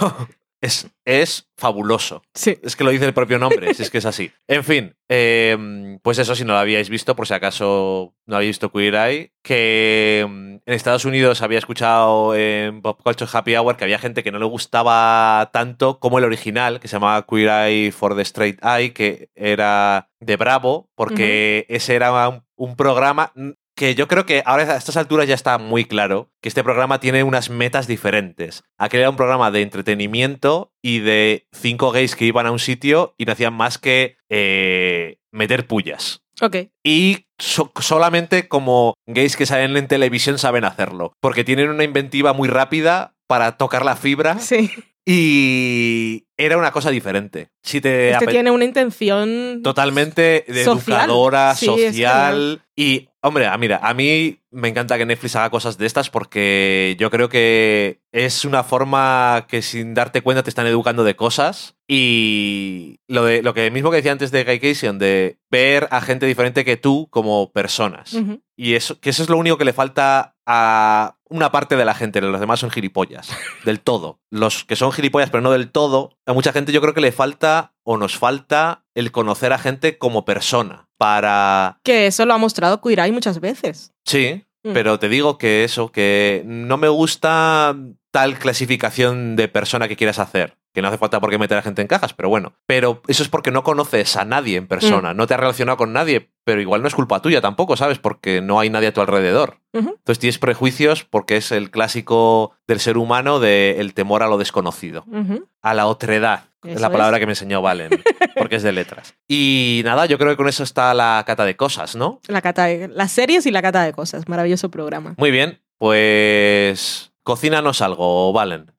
es, es fabuloso. Sí. Es que lo dice el propio nombre, si es que es así. En fin, eh, pues eso, si no lo habíais visto, por si acaso no habéis visto Queer Eye, que mm, en Estados Unidos había escuchado en Pop Culture Happy Hour que había gente que no le gustaba tanto como el original, que se llamaba Queer Eye for the Straight Eye, que era de Bravo, porque ese era un, un programa que yo creo que ahora a estas alturas ya está muy claro que este programa tiene unas metas diferentes. Aquel era un programa de entretenimiento y de cinco gays que iban a un sitio y no hacían más que eh, meter pullas. Ok. Y so- solamente como gays que salen en televisión saben hacerlo. Porque tienen una inventiva muy rápida para tocar la fibra Sí. y era una cosa diferente. Si te Este tiene una intención. totalmente de Social. educadora, Sí, es social. Y, hombre, ah, mira, a mí me encanta que Netflix haga cosas de estas porque yo creo que es una forma que sin darte cuenta te están educando de cosas. Y lo, de, lo que mismo que decía antes de Gaycation, de ver a gente diferente que tú como personas. Y eso, que eso es lo único que le falta a una parte de la gente. Los demás son gilipollas. Del todo. Los que son gilipollas, pero no del todo. A mucha gente yo creo que le falta o nos falta el conocer a gente como persona. Para. Que eso lo ha mostrado Eye muchas veces. Sí. Mm. Pero te digo que eso, que no me gusta tal clasificación de persona que quieras hacer. Que no hace falta por qué meter a gente en cajas, pero bueno. Pero eso es porque no conoces a nadie en Mm. persona, no te has relacionado con nadie, pero igual no es culpa tuya tampoco, ¿sabes? Porque no hay nadie a tu alrededor. Entonces tienes prejuicios porque es el clásico del ser humano del temor a lo desconocido, a la otredad. es la es. palabra que me enseñó Valen, porque es de letras. Y nada, yo creo que con eso está la cata de cosas, ¿no? La cata de- las series y la cata de cosas. Maravilloso programa. Muy bien, pues cocínanos algo, Valen.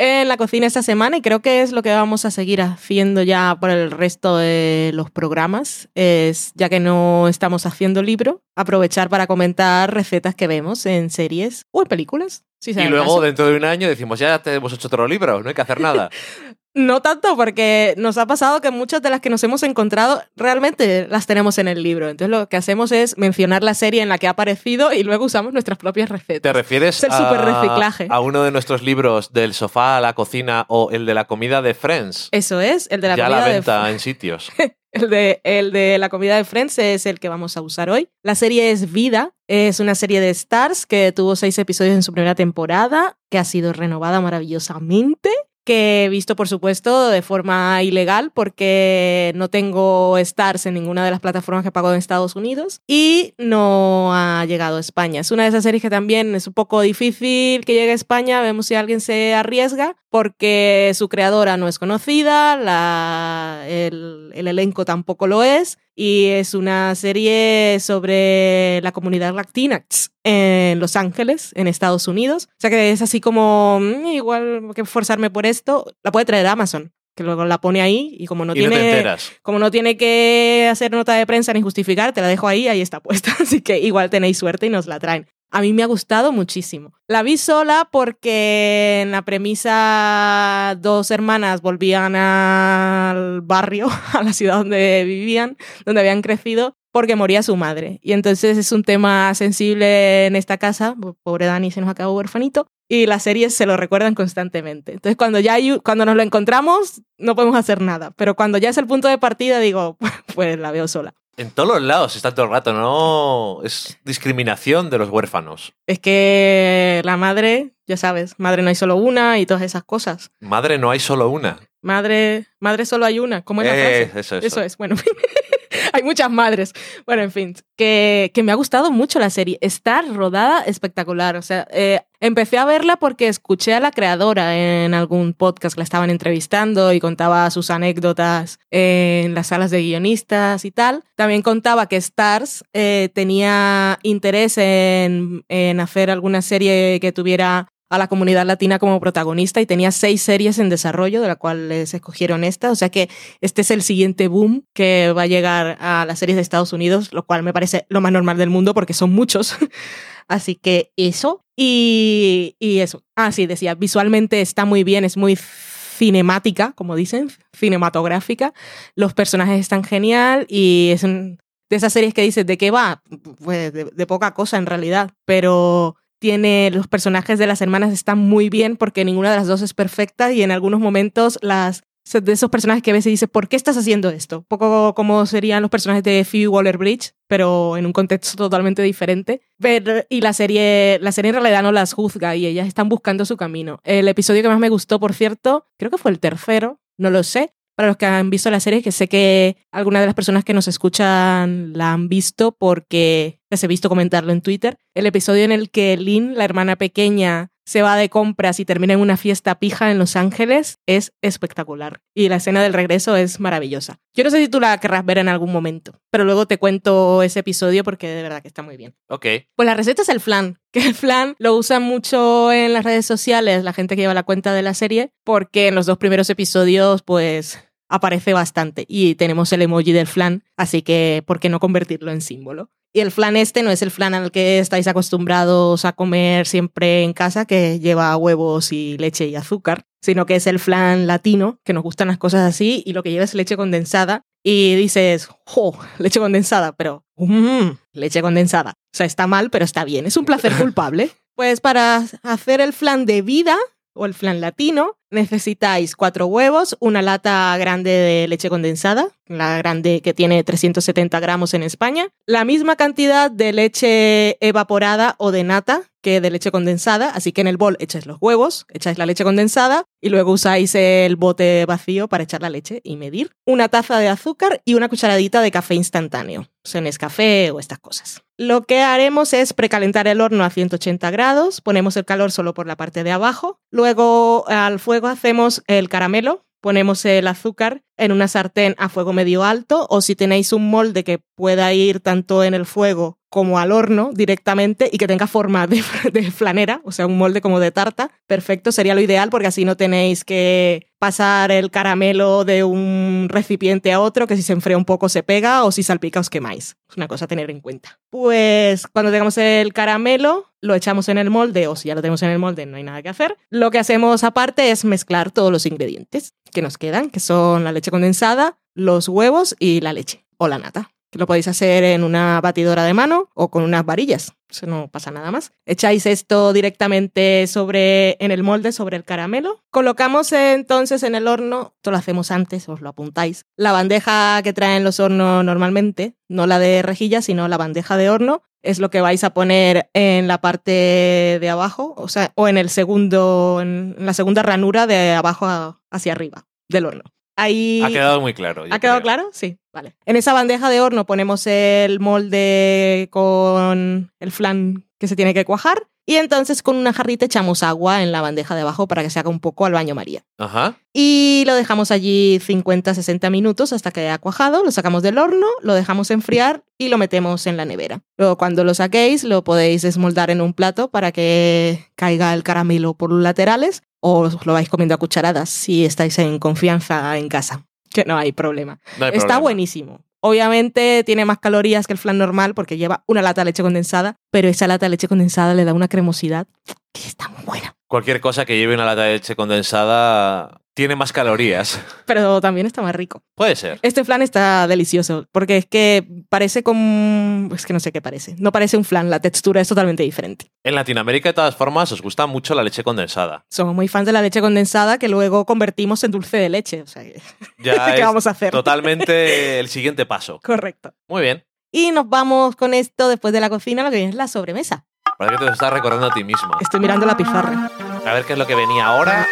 En la cocina esta semana, y creo que es lo que vamos a seguir haciendo ya por el resto de los programas, es, ya que no estamos haciendo libro, aprovechar para comentar recetas que vemos en series o en películas. Si Y luego caso. dentro de un año decimos, ya tenemos hecho otro libro, no hay que hacer nada. No tanto, porque nos ha pasado que muchas de las que nos hemos encontrado realmente las tenemos en el libro. Entonces lo que hacemos es mencionar la serie en la que ha aparecido y luego usamos nuestras propias ¿Te recetas. refieres Es el a, superreciclaje. a uno de nuestros libros del sofá a la cocina o el de la comida de Friends? Eso es, el de la ya comida la de venta en sitios. El de, el de la comida de Friends es el que vamos a usar hoy. La serie es Vida, es una serie de Stars que tuvo seis episodios en su primera temporada, que ha sido renovada maravillosamente que he visto, por supuesto, de forma ilegal porque no tengo Stars en ninguna de las plataformas que pago en Estados Unidos y no ha llegado a España. Es una de esas series que también es un poco difícil que llegue a España. Vemos si alguien se arriesga porque su creadora no es conocida, la, el, el elenco tampoco lo es y es una serie sobre la comunidad latina en Los Ángeles, en Estados Unidos. O sea que es así como, mm, igual que forzarme por esto, la puede traer Amazon que luego la pone ahí y como no tiene como no tiene que hacer nota de prensa ni justificar, te la dejo ahí, ahí está puesta, así que igual tenéis suerte y nos la traen. A mí me ha gustado muchísimo. La vi sola porque en la premisa dos hermanas volvían al barrio, a la ciudad donde vivían, donde habían crecido, porque moría su madre. Y entonces es un tema sensible en esta casa. Pobre Dani se nos acabó huerfanito. Y las series se lo recuerdan constantemente. Entonces cuando ya cuando nos lo encontramos no podemos hacer nada. Pero cuando ya es el punto de partida digo, pues la veo sola. En todos los lados está todo el rato, ¿no? Es discriminación de los huérfanos. Es que la madre, ya sabes, madre no hay solo una y todas esas cosas. Madre no hay solo una. Madre, madre solo hay una. ¿Cómo es la Eh, frase? eso, eso. Eso es, bueno. Hay muchas madres. Bueno, en fin, que, que me ha gustado mucho la serie. Está rodada espectacular. O sea, eh, empecé a verla porque escuché a la creadora en algún podcast que la estaban entrevistando y contaba sus anécdotas en las salas de guionistas y tal. También contaba que Stars eh, tenía interés en, en hacer alguna serie que tuviera a la comunidad latina como protagonista y tenía seis series en desarrollo, de la cual les escogieron esta. O sea que este es el siguiente boom que va a llegar a las series de Estados Unidos, lo cual me parece lo más normal del mundo porque son muchos. Así que eso. Y, y eso. Ah, sí, decía, visualmente está muy bien, es muy cinemática, como dicen, cinematográfica. Los personajes están genial y es un, de esas series que dices, ¿de qué va? Pues de, de poca cosa en realidad, pero tiene los personajes de las hermanas están muy bien porque ninguna de las dos es perfecta y en algunos momentos las de esos personajes que ves y dices, ¿por qué estás haciendo esto? Poco como serían los personajes de Phoebe Waller-Bridge, pero en un contexto totalmente diferente. Pero, y la serie, la serie en realidad no las juzga y ellas están buscando su camino. El episodio que más me gustó, por cierto, creo que fue el tercero, no lo sé, para los que han visto la serie, que sé que algunas de las personas que nos escuchan la han visto porque les he visto comentarlo en Twitter. El episodio en el que Lynn, la hermana pequeña, se va de compras y termina en una fiesta pija en Los Ángeles es espectacular. Y la escena del regreso es maravillosa. Yo no sé si tú la querrás ver en algún momento, pero luego te cuento ese episodio porque de verdad que está muy bien. Ok. Pues la receta es el flan, que el flan lo usan mucho en las redes sociales, la gente que lleva la cuenta de la serie, porque en los dos primeros episodios, pues aparece bastante y tenemos el emoji del flan, así que ¿por qué no convertirlo en símbolo? Y el flan este no es el flan al que estáis acostumbrados a comer siempre en casa, que lleva huevos y leche y azúcar, sino que es el flan latino, que nos gustan las cosas así, y lo que lleva es leche condensada. Y dices, ¡jo! Leche condensada, pero mm, leche condensada. O sea, está mal, pero está bien. Es un placer culpable. Pues para hacer el flan de vida o el flan latino, necesitáis cuatro huevos, una lata grande de leche condensada, la grande que tiene 370 gramos en España, la misma cantidad de leche evaporada o de nata que de leche condensada, así que en el bol echáis los huevos, echáis la leche condensada y luego usáis el bote vacío para echar la leche y medir, una taza de azúcar y una cucharadita de café instantáneo, sea café o estas cosas. Lo que haremos es precalentar el horno a 180 grados, ponemos el calor solo por la parte de abajo, luego al fuego hacemos el caramelo, ponemos el azúcar en una sartén a fuego medio alto o si tenéis un molde que pueda ir tanto en el fuego como al horno directamente y que tenga forma de, flanera, o sea, un molde como de tarta, perfecto, sería lo ideal porque así no tenéis que pasar el caramelo de un recipiente a otro, que si se enfría un poco se pega o si salpica os quemáis. Es una cosa a tener en cuenta. Pues cuando tengamos el caramelo, lo echamos en el molde o si ya lo tenemos en el molde no hay nada que hacer. Lo que hacemos aparte es mezclar todos los ingredientes que nos quedan, que son la leche condensada, los huevos y la leche o la nata. Que lo podéis hacer en una batidora de mano o con unas varillas. Eso no pasa nada más. Echáis esto directamente sobre en el molde sobre el caramelo. Colocamos entonces en el horno, esto lo hacemos antes, os lo apuntáis. La bandeja que traen los hornos normalmente, no la de rejilla, sino la bandeja de horno, es lo que vais a poner en la parte de abajo, o sea, o en el segundo, en la segunda ranura de abajo hacia arriba del horno. Ahí... Ha quedado muy claro. ¿Ha quedado claro? Sí, vale. En esa bandeja de horno ponemos el molde con el flan que se tiene que cuajar y entonces con una jarrita echamos agua en la bandeja de abajo para que se haga un poco al baño María. Ajá. Y lo dejamos allí 50-60 minutos hasta que haya cuajado, lo sacamos del horno, lo dejamos enfriar y lo metemos en la nevera. Luego cuando lo saquéis lo podéis desmoldar en un plato para que caiga el caramelo por los laterales o lo vais comiendo a cucharadas si estáis en confianza en casa, que no hay problema. No hay Está problema. buenísimo. Obviamente tiene más calorías que el flan normal porque lleva una lata de leche condensada, pero esa lata de leche condensada le da una cremosidad que está muy buena. Cualquier cosa que lleve una lata de leche condensada tiene más calorías. Pero también está más rico. Puede ser. Este flan está delicioso porque es que parece como... Es que no sé qué parece. No parece un flan, la textura es totalmente diferente. En Latinoamérica, de todas formas, os gusta mucho la leche condensada. Somos muy fans de la leche condensada que luego convertimos en dulce de leche. O sea, Ya ¿qué es vamos a hacer? totalmente el siguiente paso. Correcto. Muy bien. Y nos vamos con esto después de la cocina, lo que viene es la sobremesa. Parece que te lo estás recordando a ti misma. Estoy mirando la pizarra. A ver qué es lo que venía ahora.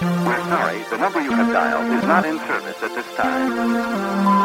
We're sorry, the number you have dialed is not in service at this time.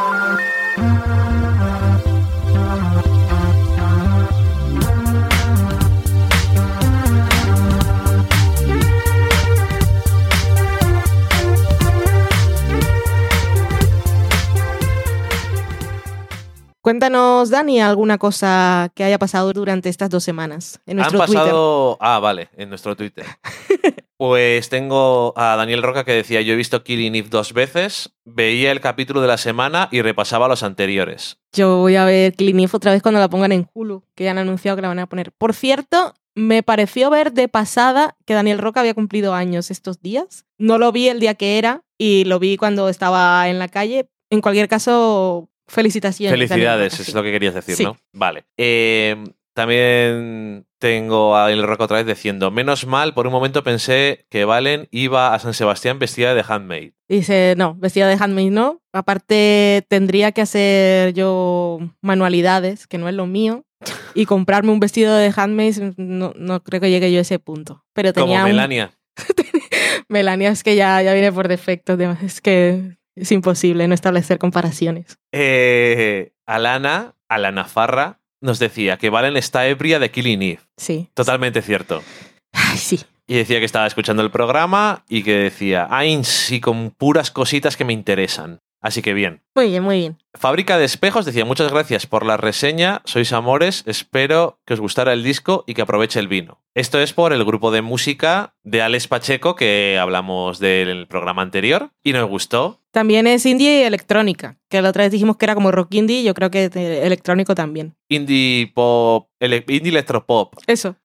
Cuéntanos, Dani, alguna cosa que haya pasado durante estas dos semanas en Han nuestro Twitter. pasado. Ah, vale, en nuestro Twitter. pues tengo a Daniel Roca que decía: Yo he visto Killing Eve dos veces, veía el capítulo de la semana y repasaba los anteriores. Yo voy a ver Killing Eve otra vez cuando la pongan en Hulu, que ya han anunciado que la van a poner. Por cierto, me pareció ver de pasada que Daniel Roca había cumplido años estos días. No lo vi el día que era y lo vi cuando estaba en la calle. En cualquier caso, felicitaciones. Felicidades, Roca, es lo que querías decir, Sí. ¿no? Vale. Eh, también tengo a Daniel Roca otra vez diciendo: Menos mal, por un momento pensé que Valen iba a San Sebastián vestida de handmaid. Dice, no, vestida de handmaid no. Aparte, tendría que hacer yo manualidades, que no es lo mío. Y comprarme un vestido de handmaid, no, no creo que llegue yo a ese punto. Pero Como tenía un- Melania. Melania es que ya, ya viene por defecto. de- Es que es imposible no establecer comparaciones. Eh, Alana, Alana Farra, nos decía que Valen está ebria de Killing Eve. Sí. Totalmente cierto. Ay, sí. Y decía que estaba escuchando el programa y que decía, ay, sí, con puras cositas que me interesan. Así que bien. Muy bien, muy bien. Fábrica de Espejos decía, muchas gracias por la reseña, sois amores, espero que os gustara el disco y que aproveche el vino. Esto es por el grupo de música de Alex Pacheco que hablamos del programa anterior y nos gustó. También es indie y electrónica, que la otra vez dijimos que era como rock indie, yo creo que electrónico también. Indie pop, ele- indie electropop. Eso.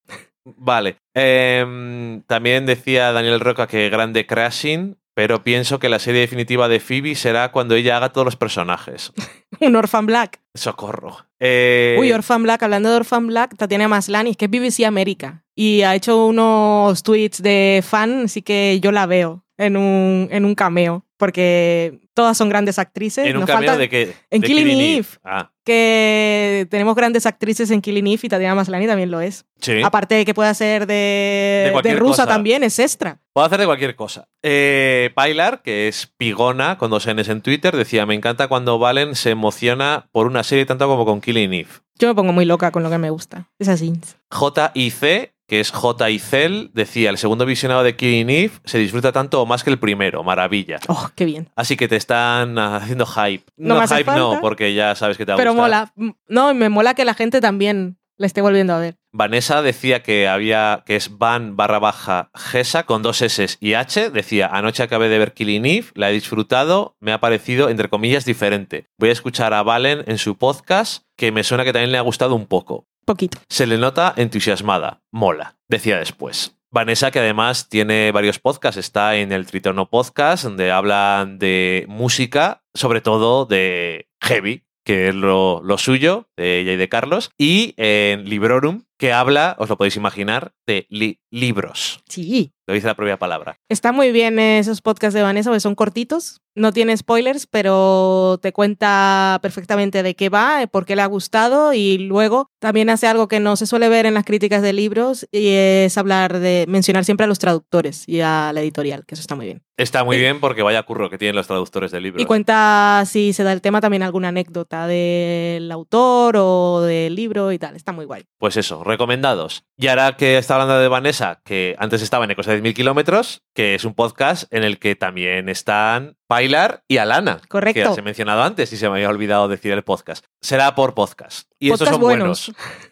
Vale. Em, también decía Daniel Roca que grande Crashing, pero pienso que la serie definitiva de Phoebe será cuando ella haga todos los personajes. Un Orphan Black. Socorro. Eh, Uy, Orphan Black, hablando de Orphan Black, Tatiana Maslany, que es BBC América. Y ha hecho unos tweets de fan, así que yo la veo en un, en un cameo. Porque todas son grandes actrices. en un Nos cameo falta de que en de Killing Eve. Ah, que tenemos grandes actrices en Killing Eve y Tatiana Maslany también lo es. sí. Aparte de que puede hacer de, De de, rusa cosa. también, es extra. Puedo hacer de cualquier cosa. Eh, Pilar, que es Pigona con dos Ns en Twitter, decía: Me encanta cuando Valen se emociona por una serie tanto como con Killing Eve. Yo me pongo muy loca con lo que me gusta. Es así. JIC, que es J. Icel, decía: El segundo visionado de Killing Eve se disfruta tanto o más que el primero. Maravilla. Oh, qué bien. Así que te están haciendo hype. No No, me hace hype no, porque ya sabes que te va Pero mola. No, y me mola que la gente también la esté volviendo a ver. Vanessa decía que había que es van barra baja Gesa con dos S y H. Decía, anoche acabé de ver Killing Eve, la he disfrutado, me ha parecido, entre comillas, diferente. Voy a escuchar a Valen en su podcast, que me suena que también le ha gustado un poco. Poquito. Se le nota entusiasmada, mola, decía después. Vanessa, que además tiene varios podcasts, está en el Tritono Podcast, donde hablan de música, sobre todo de heavy, que es lo, lo suyo, de ella y de Carlos, y en Librorum, que habla, os lo podéis imaginar, de li- libros. Sí. Lo dice la propia palabra. Está muy bien esos podcasts de Vanessa, porque son cortitos, no tiene spoilers, pero te cuenta perfectamente de qué va, por qué le ha gustado y luego también hace algo que no se suele ver en las críticas de libros y es hablar de mencionar siempre a los traductores y a la editorial, que eso está muy bien. Está muy Y- bien porque vaya curro que tienen los traductores de libros. Y cuenta si se da el tema también alguna anécdota del autor o del libro y tal, está muy guay. Pues eso, recomendados. Y ahora que está hablando de Vanessa, que antes estaba en Ecos de 10.000 kilómetros, que es un podcast en el que también están Pilar y Alana. Correcto. Que las he mencionado antes y se me había olvidado decir el podcast. Será por podcast. Y estos son buenos. buenos.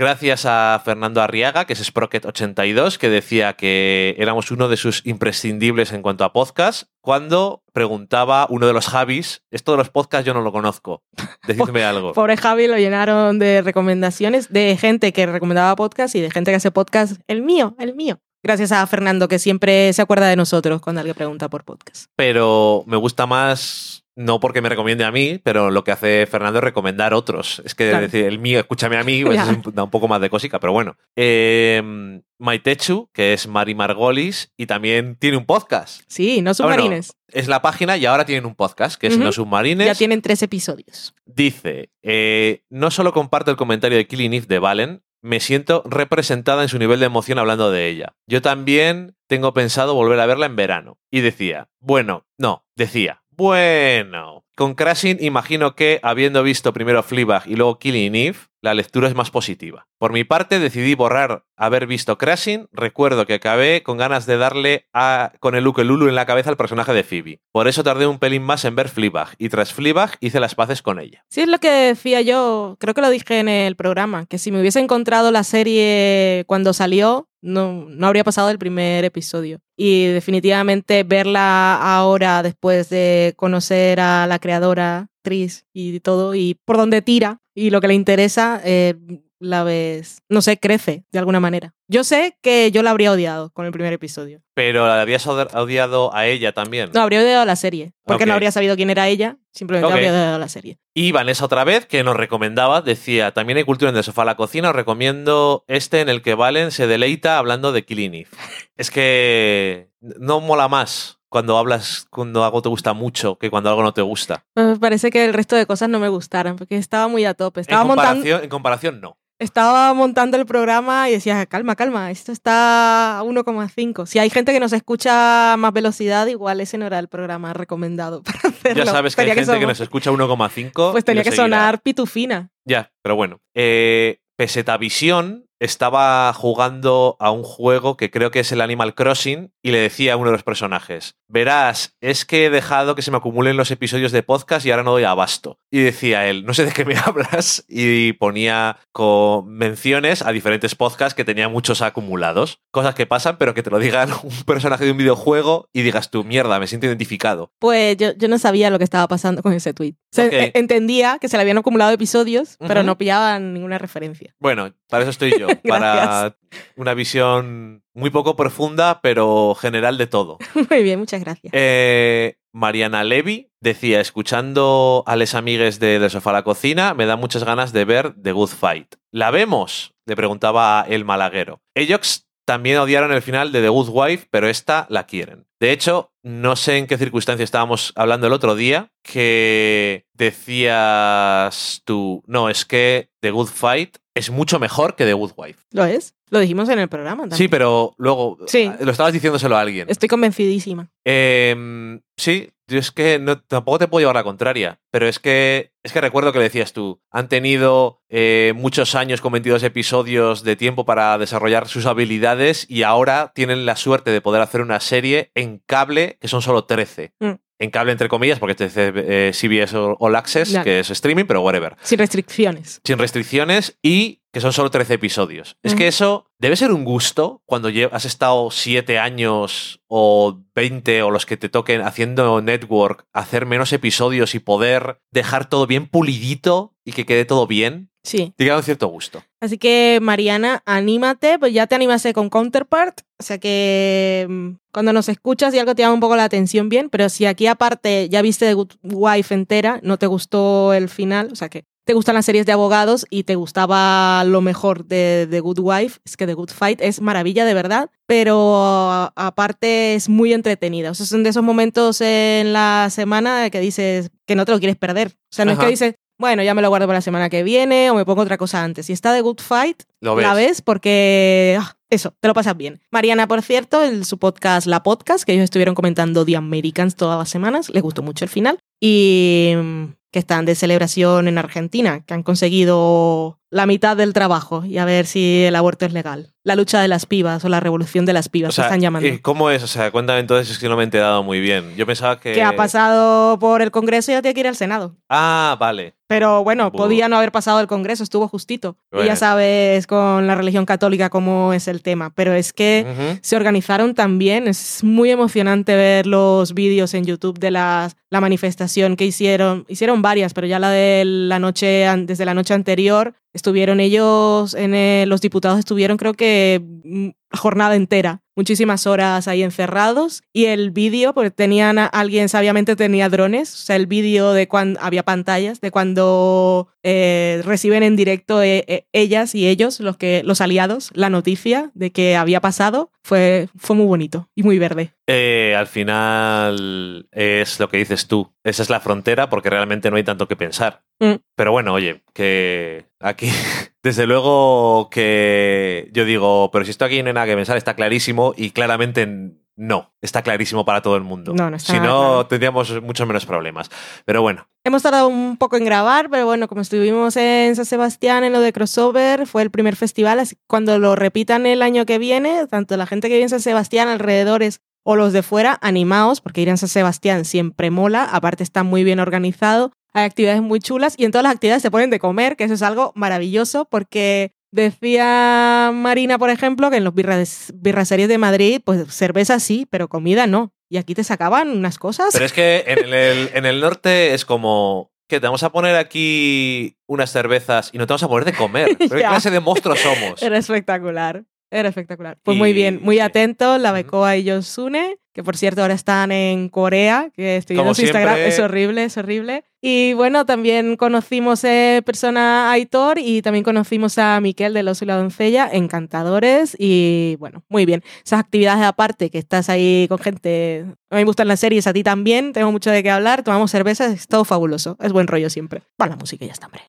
Gracias a Fernando Arriaga, que es Sprocket82, que decía que éramos uno de sus imprescindibles en cuanto a podcast, cuando preguntaba uno de los Javis, esto de los podcasts yo no lo conozco, decidme algo. Pobre Javi lo llenaron de recomendaciones de gente que recomendaba podcast y de gente que hace podcast. El mío, el mío. Gracias a Fernando, que siempre se acuerda de nosotros cuando alguien pregunta por podcast. pero me gusta más, no porque me recomiende a mí, pero lo que hace Fernando es recomendar otros. Es que Claro. decir el mío, escúchame a mí, pues un- da un poco más de cosica, pero bueno. Eh, Maitechu, que es Mari Margolis, y también tiene un podcast. Sí, no Ah, bueno, submarines. es la página y ahora tienen un podcast, que es. No Submarines. Ya tienen tres episodios. Dice, eh, no solo comparto el comentario de Killing Eve de Valen, me siento representada en su nivel de emoción hablando de ella. Yo también tengo pensado volver a verla en verano. Y decía, bueno, no, decía, bueno, con Crashing imagino que, habiendo visto primero Fleabag y luego Killing Eve, la lectura es más positiva. Por mi parte, decidí borrar haber visto Crashing. Recuerdo que acabé con ganas de darle a, con el Lulu en la cabeza al personaje de Phoebe. Por eso tardé un pelín más en ver Fleabag. Y tras Fleabag hice las paces con ella. Sí, es lo que decía yo, creo que lo dije en el programa, que si me hubiese encontrado la serie cuando salió, no, no habría pasado el primer episodio. Y definitivamente verla ahora, después de conocer a la creadora, actriz y todo, y por dónde tira y lo que le interesa, eh, la ves, no sé, crece de alguna manera. Yo sé que yo la habría odiado con el primer episodio. Pero la habías od- odiado a ella también. No, habría odiado la serie, porque no habría sabido quién era ella, simplemente habría odiado la serie. Y Vanessa otra vez, que nos recomendaba, decía, también hay cultura en el sofá a la cocina, os recomiendo este en el que Valen se deleita hablando de Killing Eve. Es que no mola más cuando hablas, cuando algo te gusta mucho, que cuando algo no te gusta. Me parece que el resto de cosas no me gustaran, porque estaba muy a tope. En Estaba, montando, comparación, en comparación, no. estaba montando el programa y decía, calma, calma, esto está a 1,5. Si hay gente que nos escucha a más velocidad, igual ese no era el programa recomendado para hacerlo. Ya sabes que hay Tenía gente que, nos escucha 1,5. Pues tenía que seguirá. sonar pitufina. Ya, pero bueno. Eh, Pesetavisión estaba jugando a un juego que creo que es el Animal Crossing y le decía a uno de los personajes, verás, es que he dejado que se me acumulen los episodios de podcast y ahora no doy abasto. Y decía él, no sé de qué me hablas, y ponía con menciones a diferentes podcasts que tenía muchos acumulados. Cosas que pasan, pero que te lo digan un personaje de un videojuego y digas tú, mierda, me siento identificado. Pues yo, yo no sabía lo que estaba pasando con ese tweet. O sea, Ok. e- entendía que se le habían acumulado episodios, pero no pillaban ninguna referencia. Bueno, para eso estoy yo, para una visión muy poco profunda, pero general de todo. Muy bien, muchas gracias. Eh, Mariana Levy decía, escuchando a les amigues de Del Sofá a la Cocina, me da muchas ganas de ver The Good Fight. ¿La vemos? Le preguntaba el malaguero. Ellos también odiaron el final de The Good Wife, pero esta la quieren. De hecho, no sé en qué circunstancia estábamos hablando el otro día, que decías tú, no, es que The Good Fight es mucho mejor que The Good Wife. ¿Lo es? Lo dijimos en el programa también. Sí, pero luego Sí. lo estabas diciéndoselo a alguien. Estoy convencidísima. Em, sí, yo es que no, tampoco te puedo llevar la contraria, pero es que es que recuerdo que le decías tú, han tenido eh, muchos años con 22 episodios de tiempo para desarrollar sus habilidades y ahora tienen la suerte de poder hacer una serie en cable que son solo 13. Mm. En cable entre comillas, porque este es eh, CBS All Access, que es streaming, pero whatever. Sin restricciones. Sin restricciones y que son solo 13 episodios. Es que eso debe ser un gusto cuando has estado 7 años o 20 o los que te toquen haciendo network, hacer menos episodios y poder dejar todo bien pulidito y que quede todo bien, Sí. te queda un cierto gusto. Así que, Mariana, anímate, pues ya te animaste con Counterpart. O sea que mm, cuando nos escuchas y algo te llama un poco la atención bien, pero si aquí aparte ya viste The Good Wife entera, no te gustó el final, o sea que te gustan las series de abogados y te gustaba lo mejor de The Good Wife, es que The Good Fight es maravilla de verdad, pero aparte es muy entretenida. O sea, son de esos momentos en la semana que dices que no te lo quieres perder. O sea, no es que dices, bueno, ya me lo guardo para la semana que viene o me pongo otra cosa antes. Si está The Good Fight, Lo ves. la ves porque ah, eso, te lo pasas bien. Mariana, por cierto, en su podcast La Podcast, que ellos estuvieron comentando The Americans todas las semanas, les gustó mucho el final. Y mm, que están de celebración en Argentina, que han conseguido la mitad del trabajo y a ver si el aborto es legal. La lucha de las pibas o la revolución de las pibas, O sea, se están llamando. eh, ¿cómo es? O sea, cuéntame entonces, es que no me he enterado muy bien. Yo pensaba que... Que ha pasado por el Congreso y ya tiene que ir al Senado. Ah, vale. Pero bueno, podía no haber pasado el Congreso, estuvo justito. Y ya sabes con la religión católica cómo es el tema. Pero es que se organizaron también. Es muy emocionante ver los vídeos en YouTube de las, la manifestación que hicieron. Hicieron varias, pero ya la de la noche, desde la noche anterior, estuvieron ellos, en el- los diputados estuvieron creo que mm, jornada entera, muchísimas horas ahí encerrados. Y el vídeo, porque tenían, alguien sabiamente tenía drones, o sea, el vídeo de cuando había pantallas, de cuando eh, reciben en directo eh, eh, ellas y ellos, los, que, los aliados, la noticia de que había pasado, fue, fue muy bonito y muy verde. Eh, al final es lo que dices tú. Esa es la frontera porque realmente no hay tanto que pensar. Mm. Pero bueno, oye, que aquí, desde luego que yo digo, pero si esto aquí no hay nada que pensar, está clarísimo y claramente no, está clarísimo para todo el mundo. No, no está Si no, claro. tendríamos muchos menos problemas. Pero bueno, Hemos tardado un poco en grabar, pero bueno, como estuvimos en San Sebastián en lo de crossover, fue el primer festival, así que cuando lo repitan el año que viene, tanto la gente que vive en San Sebastián, alrededores o los de fuera, animaos, porque ir a San Sebastián siempre mola, aparte está muy bien organizado, hay actividades muy chulas y en todas las actividades se ponen de comer, que eso es algo maravilloso, porque decía Marina, por ejemplo, que en los birras, birraseries de Madrid, pues cerveza sí, pero comida no. Y aquí te sacaban unas cosas. pero es que en el, en el norte es como que te vamos a poner aquí unas cervezas y no te vamos a poner de comer. ¿Pero qué clase de monstruos somos? Era espectacular. Era espectacular. Pues muy bien, muy sí. atento, la. Becoa y Yosune, que por cierto ahora están en Corea, que estoy viendo su Instagram, es horrible, es horrible. Y bueno, también conocimos eh, persona Aitor y también conocimos a Miquel de Los y la Doncella, encantadores y bueno, muy bien. Esas actividades aparte, que estás ahí con gente, a mí me gustan las series, a ti también, tengo mucho de qué hablar, tomamos cervezas, es todo fabuloso, es buen rollo siempre. Va la música y ya está, hombre.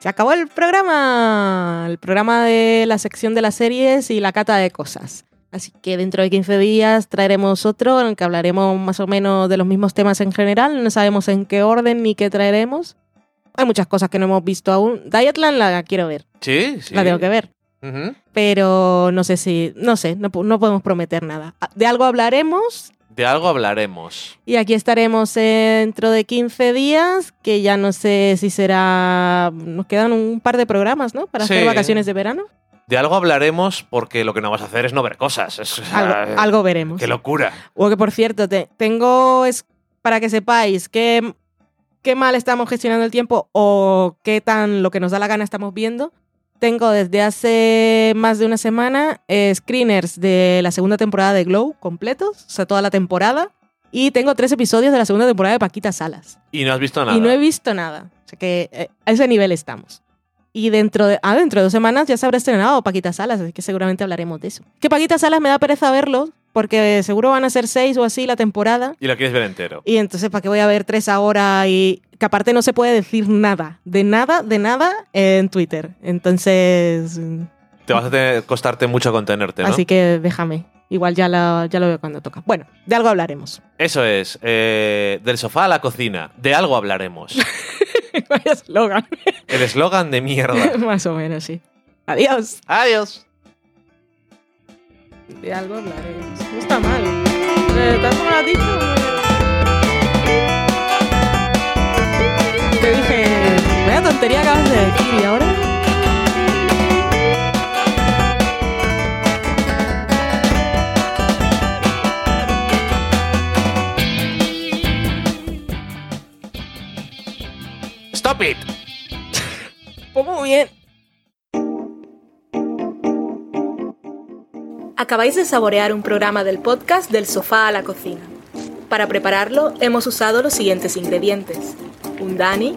Se acabó el programa, el programa de la sección de las series y la cata de cosas. Así que dentro de 15 días traeremos otro en el que hablaremos más o menos de los mismos temas en general. No sabemos en qué orden ni qué traeremos. Hay muchas cosas que no hemos visto aún. Dietland la quiero ver, Sí, sí. la tengo que ver. Ujú. Pero no sé si, no sé, no, no podemos prometer nada. De algo hablaremos De algo hablaremos. y aquí estaremos dentro de 15 días, que ya no sé si será... Nos quedan un par de programas, ¿no? Para hacer vacaciones de verano. De algo hablaremos porque lo que no vas a hacer es no ver cosas. Es- Algo, algo veremos. Qué locura. O que por cierto, te- tengo, es para que sepáis qué, qué mal estamos gestionando el tiempo o qué tan lo que nos da la gana estamos viendo. Tengo desde hace más de una semana eh, screeners de la segunda temporada de Glow completos, o sea, toda la temporada. Y tengo tres episodios de la segunda temporada de Paquita Salas. Y no has visto nada. Y no he visto nada. O sea que eh, a ese nivel estamos. Y dentro de, ah, dentro de dos semanas ya se habrá estrenado Paquita Salas, así que seguramente hablaremos de eso. Que Paquita Salas me da pereza verlo, porque seguro van a ser seis o así la temporada. Y lo quieres ver entero. Y entonces, ¿para qué voy a ver tres ahora? Y que aparte no se puede decir nada, de nada, de nada en Twitter. Entonces, mm, Te vas a tener, costarte mucho contenerte, ¿no? así que déjame. Igual ya lo, ya lo veo cuando toca. Bueno, de algo hablaremos. Eso es. eh, del sofá a la cocina. De algo hablaremos. Vaya eslogan. El eslogan de mierda. Más o menos, sí. Adiós. Adiós. De algo hablaremos. No está mal. Eh, ¿Tal como lo has dicho? Vaya tontería acabas de decir ahora. Stop it. pues muy bien. Acabáis de saborear un programa del podcast Del sofá a la cocina. Para prepararlo hemos usado los siguientes ingredientes. Undani,